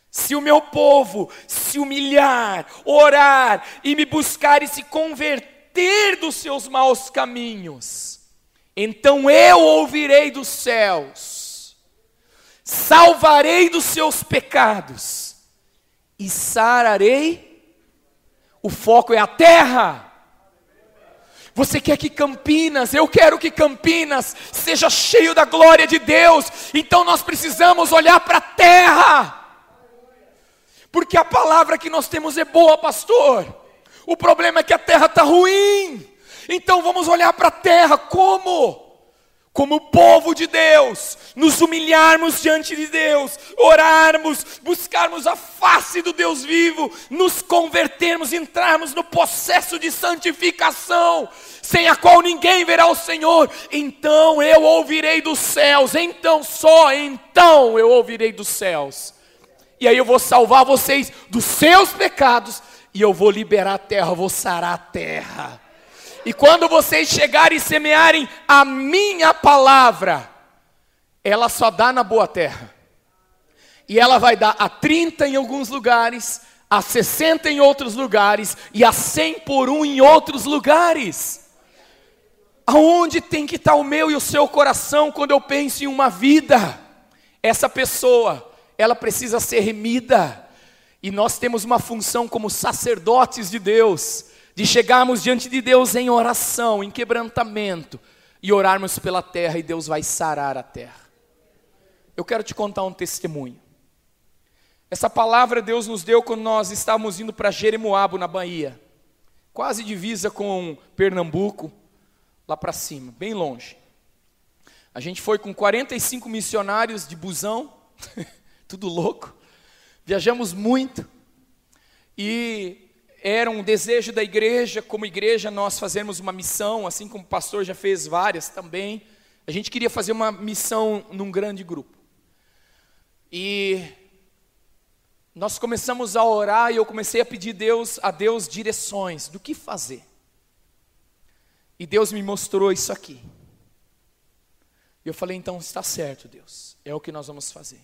Se o meu povo se humilhar, orar e me buscar e se converter dos seus maus caminhos, então eu ouvirei dos céus, salvarei dos seus pecados e sararei. O foco é a terra. Você quer que Campinas, eu quero que Campinas seja cheio da glória de Deus. Então nós precisamos olhar para a terra. Porque a palavra que nós temos é boa, pastor. O problema é que a terra está ruim. Então vamos olhar para a terra como? como povo de Deus, nos humilharmos diante de Deus, orarmos, buscarmos a face do Deus vivo, nos convertermos, entrarmos no processo de santificação, sem a qual ninguém verá o Senhor, então eu ouvirei dos céus, então só então eu ouvirei dos céus, e aí eu vou salvar vocês dos seus pecados, e eu vou liberar a terra, vou sarar a terra. E quando vocês chegarem e semearem a minha palavra, ela só dá na boa terra. E ela vai dar a 30 em alguns lugares, a 60 em outros lugares e a 100 por um em outros lugares. Aonde tem que estar o meu e o seu coração quando eu penso em uma vida? Essa pessoa, ela precisa ser remida. E nós temos uma função como sacerdotes de Deus de chegarmos diante de Deus em oração, em quebrantamento, e orarmos pela terra e Deus vai sarar a terra. Eu quero te contar um testemunho. Essa palavra Deus nos deu quando nós estávamos indo para Jeremoabo, na Bahia, quase divisa com Pernambuco, lá para cima, bem longe. A gente foi com 45 missionários de busão, tudo louco. Viajamos muito. E era um desejo da igreja, como igreja, nós fazermos uma missão, assim como o pastor já fez várias também. A gente queria fazer uma missão num grande grupo. E nós começamos a orar e eu comecei a pedir Deus, a Deus direções do que fazer. E Deus me mostrou isso aqui. E eu falei, então está certo, Deus, é o que nós vamos fazer.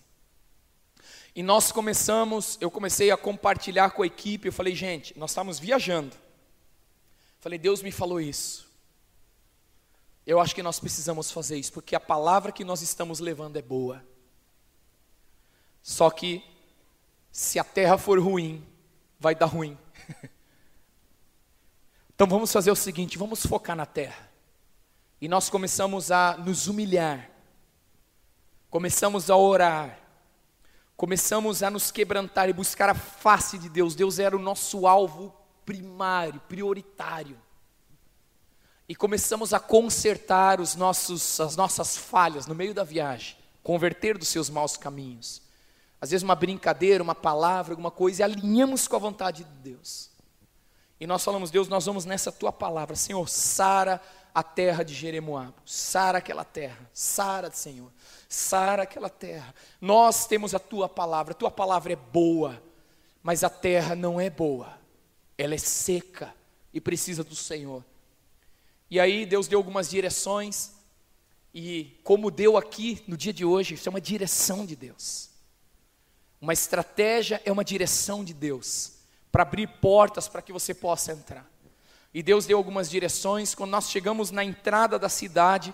E nós começamos, eu comecei a compartilhar com a equipe, eu falei, gente, nós estamos viajando. Falei, Deus me falou isso. Eu acho que nós precisamos fazer isso, porque a palavra que nós estamos levando é boa. Só que, se a terra for ruim, vai dar ruim. então vamos fazer o seguinte: vamos focar na terra. E nós começamos a nos humilhar, começamos a orar, começamos a nos quebrantar e buscar a face de Deus. Deus era o nosso alvo primário, prioritário. E começamos a consertar os nossos, as nossas falhas no meio da viagem, converter dos seus maus caminhos. Às vezes uma brincadeira, uma palavra, alguma coisa, e alinhamos com a vontade de Deus. E nós falamos, Deus, nós vamos nessa tua palavra, Senhor, sara a terra de Jeremoabo, sara aquela terra, sara, Senhor sara aquela terra. Nós temos a tua palavra, a tua palavra é boa, mas a terra não é boa, ela é seca e precisa do Senhor. E aí Deus deu algumas direções, e como deu aqui no dia de hoje, isso é uma direção de Deus. Uma estratégia é uma direção de Deus para abrir portas para que você possa entrar. E Deus deu algumas direções. Quando nós chegamos na entrada da cidade,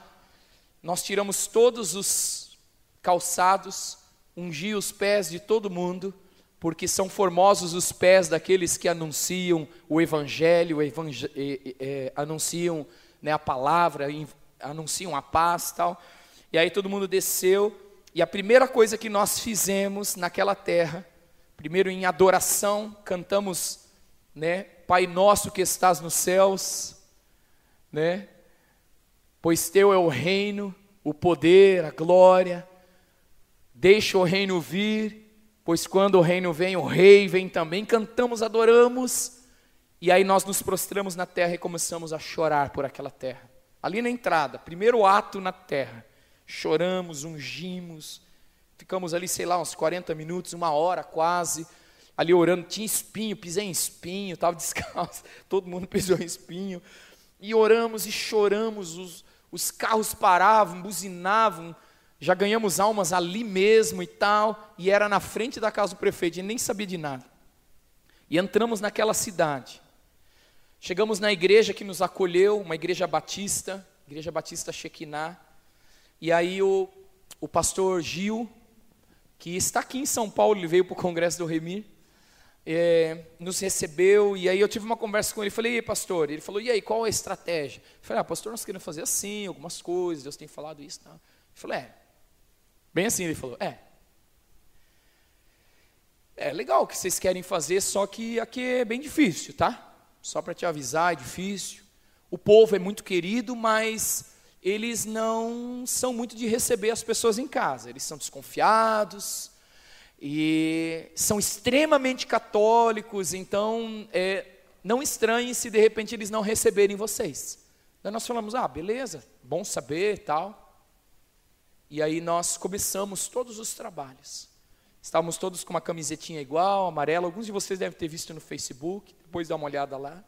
nós tiramos todos os calçados, ungir os pés de todo mundo, porque são formosos os pés daqueles que anunciam o Evangelho, evangel é, anunciam né, a palavra, anunciam a paz tal. E aí todo mundo desceu, e a primeira coisa que nós fizemos naquela terra, primeiro em adoração, cantamos né? Pai nosso que estás nos céus, né? Pois teu é o reino, o poder, a glória. Deixa o reino vir, pois quando o reino vem, o rei vem também. Cantamos, adoramos, e aí nós nos prostramos na terra e começamos a chorar por aquela terra. Ali na entrada, primeiro ato na terra. Choramos, ungimos, ficamos ali, sei lá, uns 40 minutos, uma hora quase, ali orando. Tinha espinho, pisei em espinho, estava descalço, todo mundo pisou em espinho. E oramos e choramos, os, os carros paravam, buzinavam, já ganhamos almas ali mesmo e tal, e era na frente da casa do prefeito, e nem sabia de nada. E entramos naquela cidade. Chegamos na igreja que nos acolheu, uma igreja batista, igreja batista Shekinah, e aí o, o pastor Gil, que está aqui em São Paulo, ele veio para o congresso do Remir, é, nos recebeu, e aí eu tive uma conversa com ele, falei, e aí, pastor? Ele falou, e aí, qual é a estratégia? Eu falei, ah, pastor, nós queremos fazer assim, algumas coisas, Deus tem falado isso. Tá? Ele falou, é. Bem assim ele falou, é. É legal o que vocês querem fazer, só que aqui é bem difícil, tá? Só para te avisar, é difícil. O povo é muito querido, mas eles não são muito de receber as pessoas em casa. Eles são desconfiados, e são extremamente católicos, então é, não estranhe se de repente eles não receberem vocês. Nós falamos, ah, beleza, bom saber tal. E aí nós começamos todos os trabalhos. Estávamos todos com uma camisetinha igual, amarela. Alguns de vocês devem ter visto no Facebook, depois dá uma olhada lá,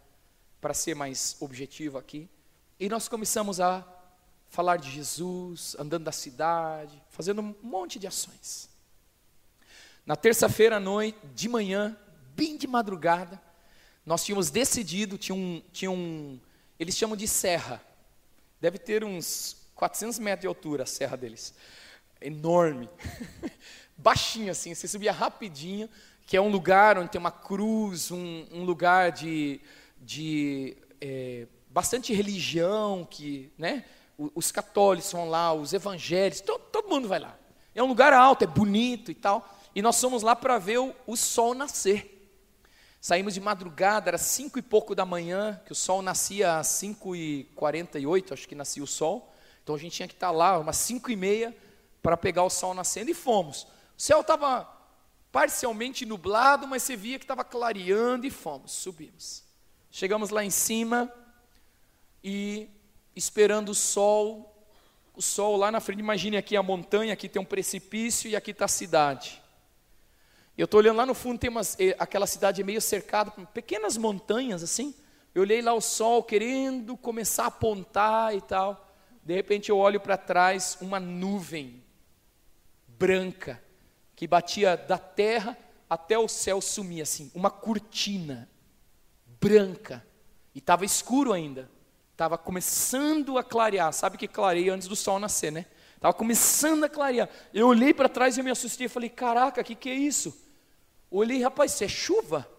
para ser mais objetivo aqui. E nós começamos a falar de Jesus, andando da cidade, fazendo um monte de ações. Na terça-feira à noite, de manhã, bem de madrugada, nós tínhamos decidido, tinha um, tinha um, eles chamam de serra, deve ter uns 400 metros de altura a serra deles, enorme, baixinho assim, você subia rapidinho, que é um lugar onde tem uma cruz, um, um lugar de, de é, bastante religião, que, né, os católicos vão lá, os evangélicos, todo, todo mundo vai lá. É um lugar alto, é bonito e tal e nós fomos lá para ver o, o, sol nascer. Saímos de madrugada, era cinco e pouco da manhã, que o sol nascia às cinco e quarenta e oito, acho que nascia o sol. Então a gente tinha que estar lá umas cinco e meia para pegar o sol nascendo e fomos. O céu estava parcialmente nublado, mas você via que estava clareando e fomos, subimos. Chegamos lá em cima e esperando o sol, o sol lá na frente, imagine aqui a montanha, aqui tem um precipício e aqui está a cidade. Eu estou olhando lá no fundo, tem umas, aquela cidade meio cercada pequenas montanhas assim. Eu olhei lá o sol querendo começar a apontar e tal. De repente eu olho para trás, uma nuvem branca que batia da terra até o céu sumir assim, uma cortina branca. E estava escuro ainda. Estava começando a clarear. Sabe que clareia antes do sol nascer, né? Estava começando a clarear. Eu olhei para trás e me assustei. Falei, caraca, o que, que é isso? Olhei, rapaz, isso é chuva?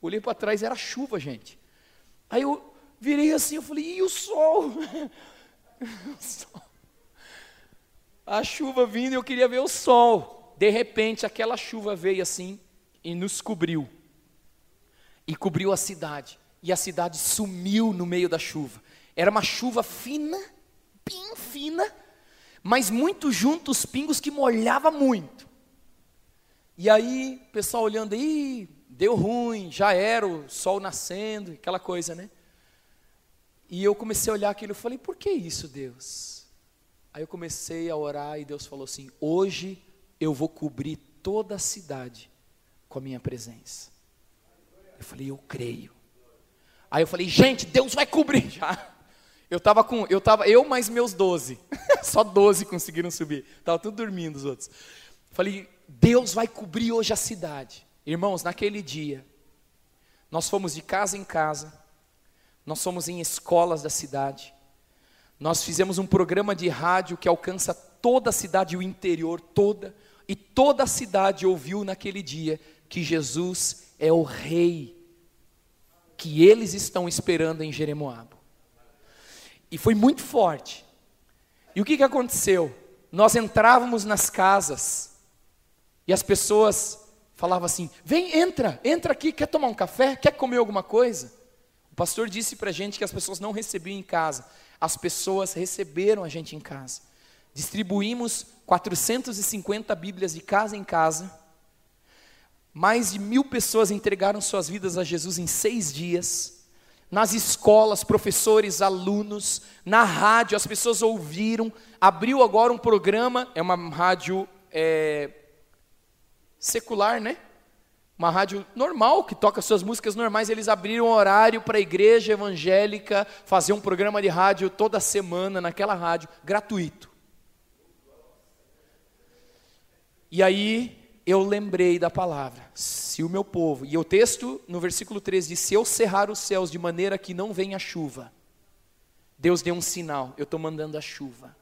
Olhei para trás, era chuva, gente. Aí eu virei assim, eu falei, e o sol? A chuva vindo, eu queria ver o sol. De repente, aquela chuva veio assim e nos cobriu. E cobriu a cidade. E a cidade sumiu no meio da chuva. Era uma chuva fina, bem fina, mas muito junto os pingos que molhava muito. E aí, o pessoal olhando, aí, deu ruim, já era o sol nascendo, aquela coisa, né? E eu comecei a olhar aquilo e falei, por que isso, Deus? Aí eu comecei a orar e Deus falou assim: hoje eu vou cobrir toda a cidade com a minha presença. Eu falei, eu creio. Aí eu falei, gente, Deus vai cobrir já. Eu estava com, eu tava, eu mais meus doze, só doze conseguiram subir. Tava tudo dormindo os outros. Falei, Deus vai cobrir hoje a cidade. Irmãos, naquele dia, nós fomos de casa em casa, nós fomos em escolas da cidade, nós fizemos um programa de rádio que alcança toda a cidade, o interior toda, e toda a cidade ouviu naquele dia que Jesus é o Rei que eles estão esperando em Jeremoabo. E foi muito forte. E o que, que aconteceu? Nós entrávamos nas casas, e as pessoas falava assim: vem, entra, entra aqui, quer tomar um café? Quer comer alguma coisa? O pastor disse para a gente que as pessoas não recebiam em casa, as pessoas receberam a gente em casa. Distribuímos 450 Bíblias de casa em casa. Mais de mil pessoas entregaram suas vidas a Jesus em seis dias. Nas escolas, professores, alunos, na rádio, as pessoas ouviram. Abriu agora um programa, é uma rádio é, secular, né? Uma rádio normal, que toca suas músicas normais. Eles abriram horário para a igreja evangélica fazer um programa de rádio toda semana naquela rádio, gratuito. E aí eu lembrei da palavra, se o meu povo, e o texto no versículo 13 diz: Se eu cerrar os céus de maneira que não venha chuva, Deus deu um sinal, eu estou mandando a chuva.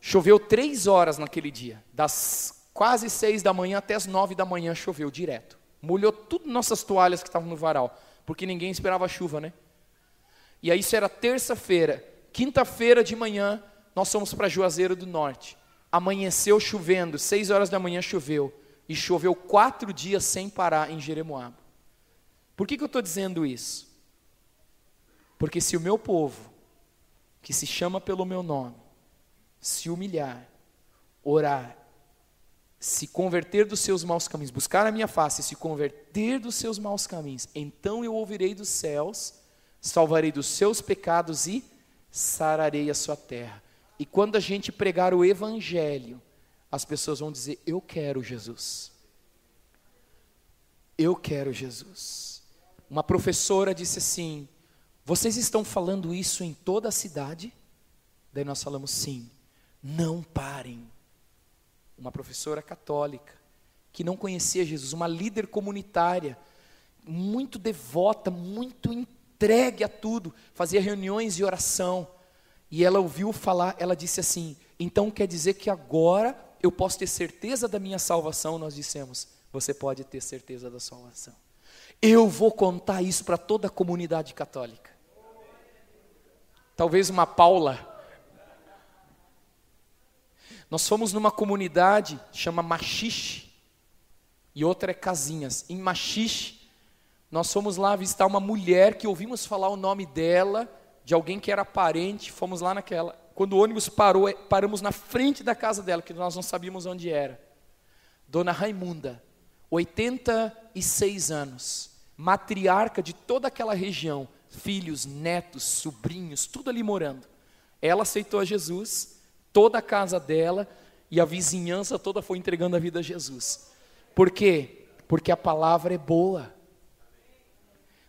Choveu três horas naquele dia, das quase seis da manhã até as nove da manhã choveu direto. Molhou tudo nossas toalhas que estavam no varal, porque ninguém esperava chuva, né? E aí isso era terça-feira. Quinta-feira de manhã, nós fomos para Juazeiro do Norte amanheceu chovendo, seis horas da manhã choveu, e choveu quatro dias sem parar em Jeremoabo. Por que, que eu estou dizendo isso? Porque se o meu povo, que se chama pelo meu nome, se humilhar, orar, se converter dos seus maus caminhos, buscar a minha face, se converter dos seus maus caminhos, então eu ouvirei dos céus, salvarei dos seus pecados e sararei a sua terra. E quando a gente pregar o Evangelho, as pessoas vão dizer: Eu quero Jesus. Eu quero Jesus. Uma professora disse assim: Vocês estão falando isso em toda a cidade? Daí nós falamos: Sim. Não parem. Uma professora católica, que não conhecia Jesus, uma líder comunitária, muito devota, muito entregue a tudo, fazia reuniões de oração e ela ouviu falar, ela disse assim: então quer dizer que agora eu posso ter certeza da minha salvação? Nós dissemos: você pode ter certeza da salvação. Eu vou contar isso para toda a comunidade católica. Talvez uma Paula. Nós fomos numa comunidade chama Machixe e outra é Casinhas. Em Machixe, nós fomos lá visitar uma mulher que ouvimos falar o nome dela de alguém que era parente, fomos lá naquela. Quando o ônibus parou, é, paramos na frente da casa dela, que nós não sabíamos onde era. Dona Raimunda, 86 anos, matriarca de toda aquela região, filhos, netos, sobrinhos, tudo ali morando. Ela aceitou a Jesus, toda a casa dela e a vizinhança toda foi entregando a vida a Jesus. Por quê? Porque a palavra é boa.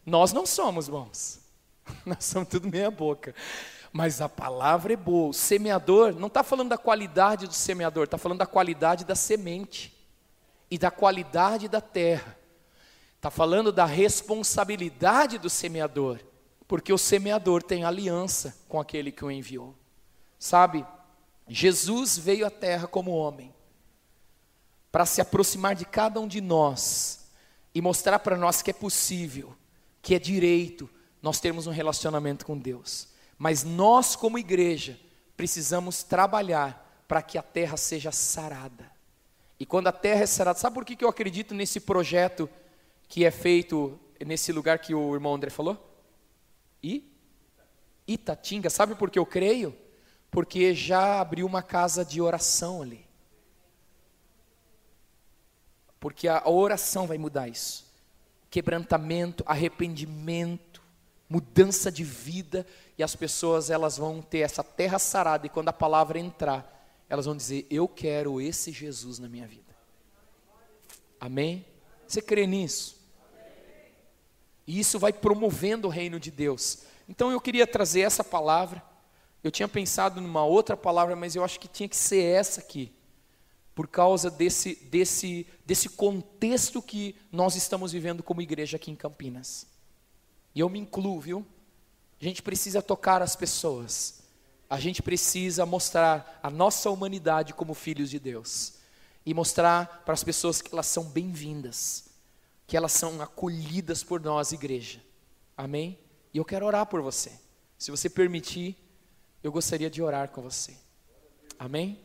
Nós não somos bons. Nós somos tudo meia boca. Mas a palavra é boa. O semeador, não está falando da qualidade do semeador, está falando da qualidade da semente e da qualidade da terra. Está falando da responsabilidade do semeador, porque o semeador tem aliança com aquele que o enviou. Sabe, Jesus veio à terra como homem, para se aproximar de cada um de nós e mostrar para nós que é possível, que é direito, nós termos um relacionamento com Deus. Mas nós, como igreja, precisamos trabalhar para que a terra seja sarada. E quando a terra é sarada, sabe por que eu acredito nesse projeto que é feito nesse lugar que o irmão André falou? E Itatinga, sabe por que eu creio? Porque já abriu uma casa de oração ali. Porque a oração vai mudar isso. Quebrantamento, arrependimento, mudança de vida e as pessoas elas vão ter essa terra sarada e quando a palavra entrar, elas vão dizer: "Eu quero esse Jesus na minha vida". Amém? Você crê nisso? E isso vai promovendo o reino de Deus. Então eu queria trazer essa palavra. Eu tinha pensado numa outra palavra, mas eu acho que tinha que ser essa aqui. Por causa desse desse desse contexto que nós estamos vivendo como igreja aqui em Campinas. E eu me incluo, viu? A gente precisa tocar as pessoas. A gente precisa mostrar a nossa humanidade como filhos de Deus. E mostrar para as pessoas que elas são bem-vindas. Que elas são acolhidas por nós, igreja. Amém? E eu quero orar por você. Se você permitir, eu gostaria de orar com você. Amém?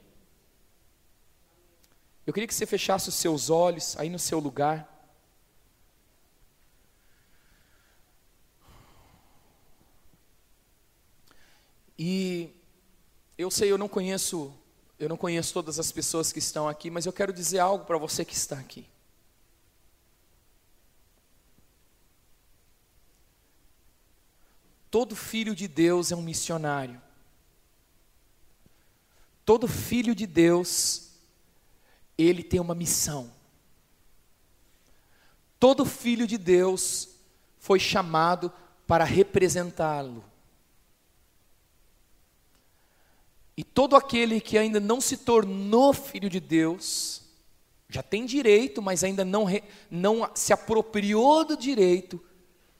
Eu queria que você fechasse os seus olhos aí no seu lugar. E eu sei, eu não conheço, eu não conheço todas as pessoas que estão aqui, mas eu quero dizer algo para você que está aqui. Todo filho de Deus é um missionário. Todo filho de Deus, ele tem uma missão. Todo filho de Deus foi chamado para representá-lo. E todo aquele que ainda não se tornou filho de Deus, já tem direito, mas ainda não, não se apropriou do direito,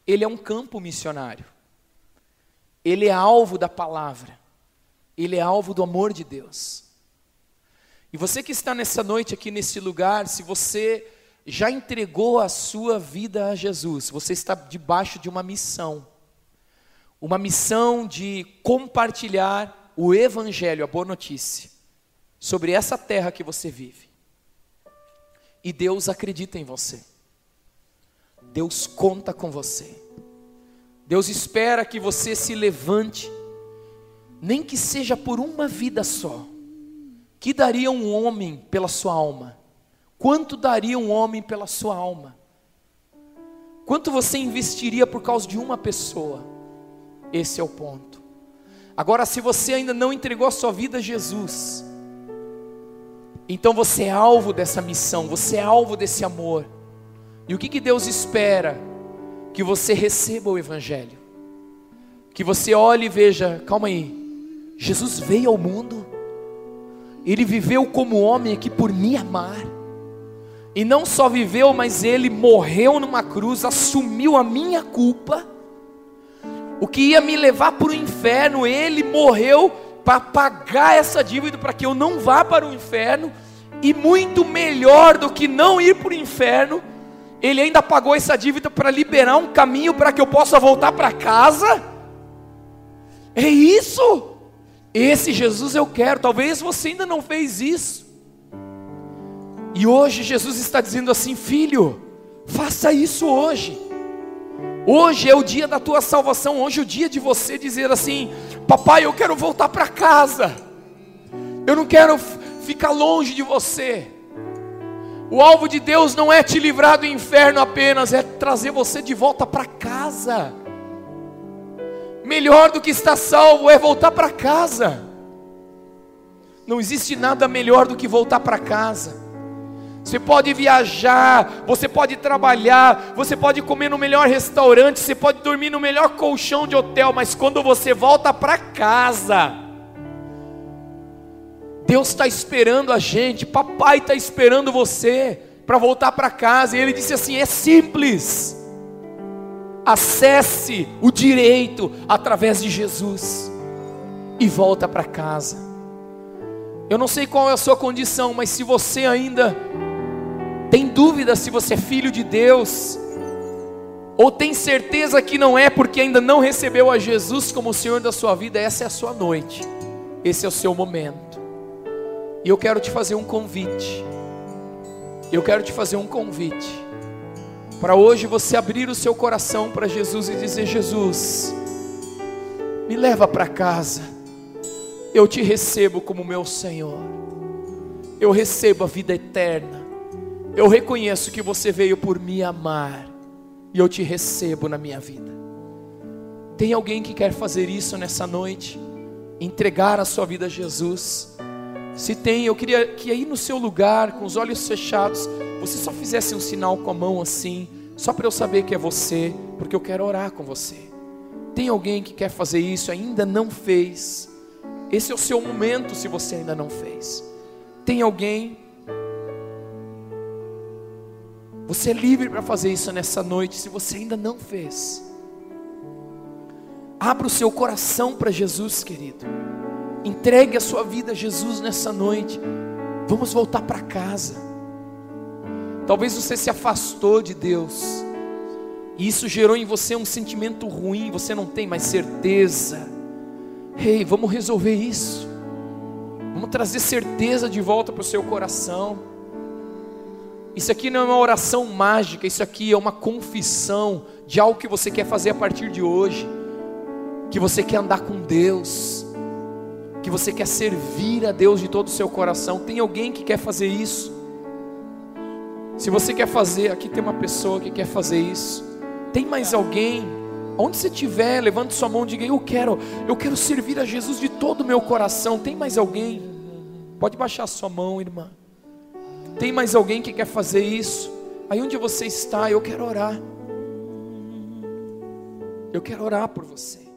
ele é um campo missionário. Ele é alvo da palavra. Ele é alvo do amor de Deus. E você que está nessa noite aqui nesse lugar, se você já entregou a sua vida a Jesus, você está debaixo de uma missão. Uma missão de compartilhar o Evangelho, a boa notícia, sobre essa terra que você vive. E Deus acredita em você. Deus conta com você. Deus espera que você se levante, nem que seja por uma vida só. Que daria um homem pela sua alma? Quanto daria um homem pela sua alma? Quanto você investiria por causa de uma pessoa? Esse é o ponto. Agora, se você ainda não entregou a sua vida a Jesus, então você é alvo dessa missão, você é alvo desse amor. E o que, que Deus espera? Que você receba o Evangelho, que você olhe e veja, calma aí, Jesus veio ao mundo, Ele viveu como homem aqui por me amar, e não só viveu, mas Ele morreu numa cruz, assumiu a minha culpa, o que ia me levar para o inferno, ele morreu para pagar essa dívida, para que eu não vá para o inferno, e muito melhor do que não ir para o inferno, ele ainda pagou essa dívida para liberar um caminho para que eu possa voltar para casa. É isso. Esse Jesus eu quero. Talvez você ainda não fez isso. E hoje Jesus está dizendo assim: filho, faça isso hoje. Hoje é o dia da tua salvação, hoje é o dia de você dizer assim: Papai, eu quero voltar para casa, eu não quero ficar longe de você. O alvo de Deus não é te livrar do inferno apenas, é trazer você de volta para casa. Melhor do que estar salvo é voltar para casa. Não existe nada melhor do que voltar para casa. Você pode viajar, você pode trabalhar, você pode comer no melhor restaurante, você pode dormir no melhor colchão de hotel, mas quando você volta para casa, Deus está esperando a gente, papai está esperando você para voltar para casa, e ele disse assim: é simples, acesse o direito através de Jesus e volta para casa. Eu não sei qual é a sua condição, mas se você ainda tem dúvida se você é filho de Deus? Ou tem certeza que não é porque ainda não recebeu a Jesus como o Senhor da sua vida? Essa é a sua noite, esse é o seu momento. E eu quero te fazer um convite. Eu quero te fazer um convite. Para hoje você abrir o seu coração para Jesus e dizer: Jesus, me leva para casa. Eu te recebo como meu Senhor. Eu recebo a vida eterna. Eu reconheço que você veio por me amar e eu te recebo na minha vida. Tem alguém que quer fazer isso nessa noite? Entregar a sua vida a Jesus? Se tem, eu queria que aí no seu lugar, com os olhos fechados, você só fizesse um sinal com a mão assim, só para eu saber que é você, porque eu quero orar com você. Tem alguém que quer fazer isso, ainda não fez? Esse é o seu momento se você ainda não fez. Tem alguém você é livre para fazer isso nessa noite, se você ainda não fez. Abra o seu coração para Jesus, querido. Entregue a sua vida a Jesus nessa noite. Vamos voltar para casa. Talvez você se afastou de Deus. E isso gerou em você um sentimento ruim, você não tem mais certeza. Ei, hey, vamos resolver isso. Vamos trazer certeza de volta para o seu coração. Isso aqui não é uma oração mágica, isso aqui é uma confissão de algo que você quer fazer a partir de hoje. Que você quer andar com Deus, que você quer servir a Deus de todo o seu coração. Tem alguém que quer fazer isso? Se você quer fazer, aqui tem uma pessoa que quer fazer isso. Tem mais alguém? Onde você estiver, levante sua mão e diga: Eu quero, eu quero servir a Jesus de todo o meu coração. Tem mais alguém? Pode baixar sua mão, irmã. Tem mais alguém que quer fazer isso? Aí onde você está, eu quero orar. Eu quero orar por você.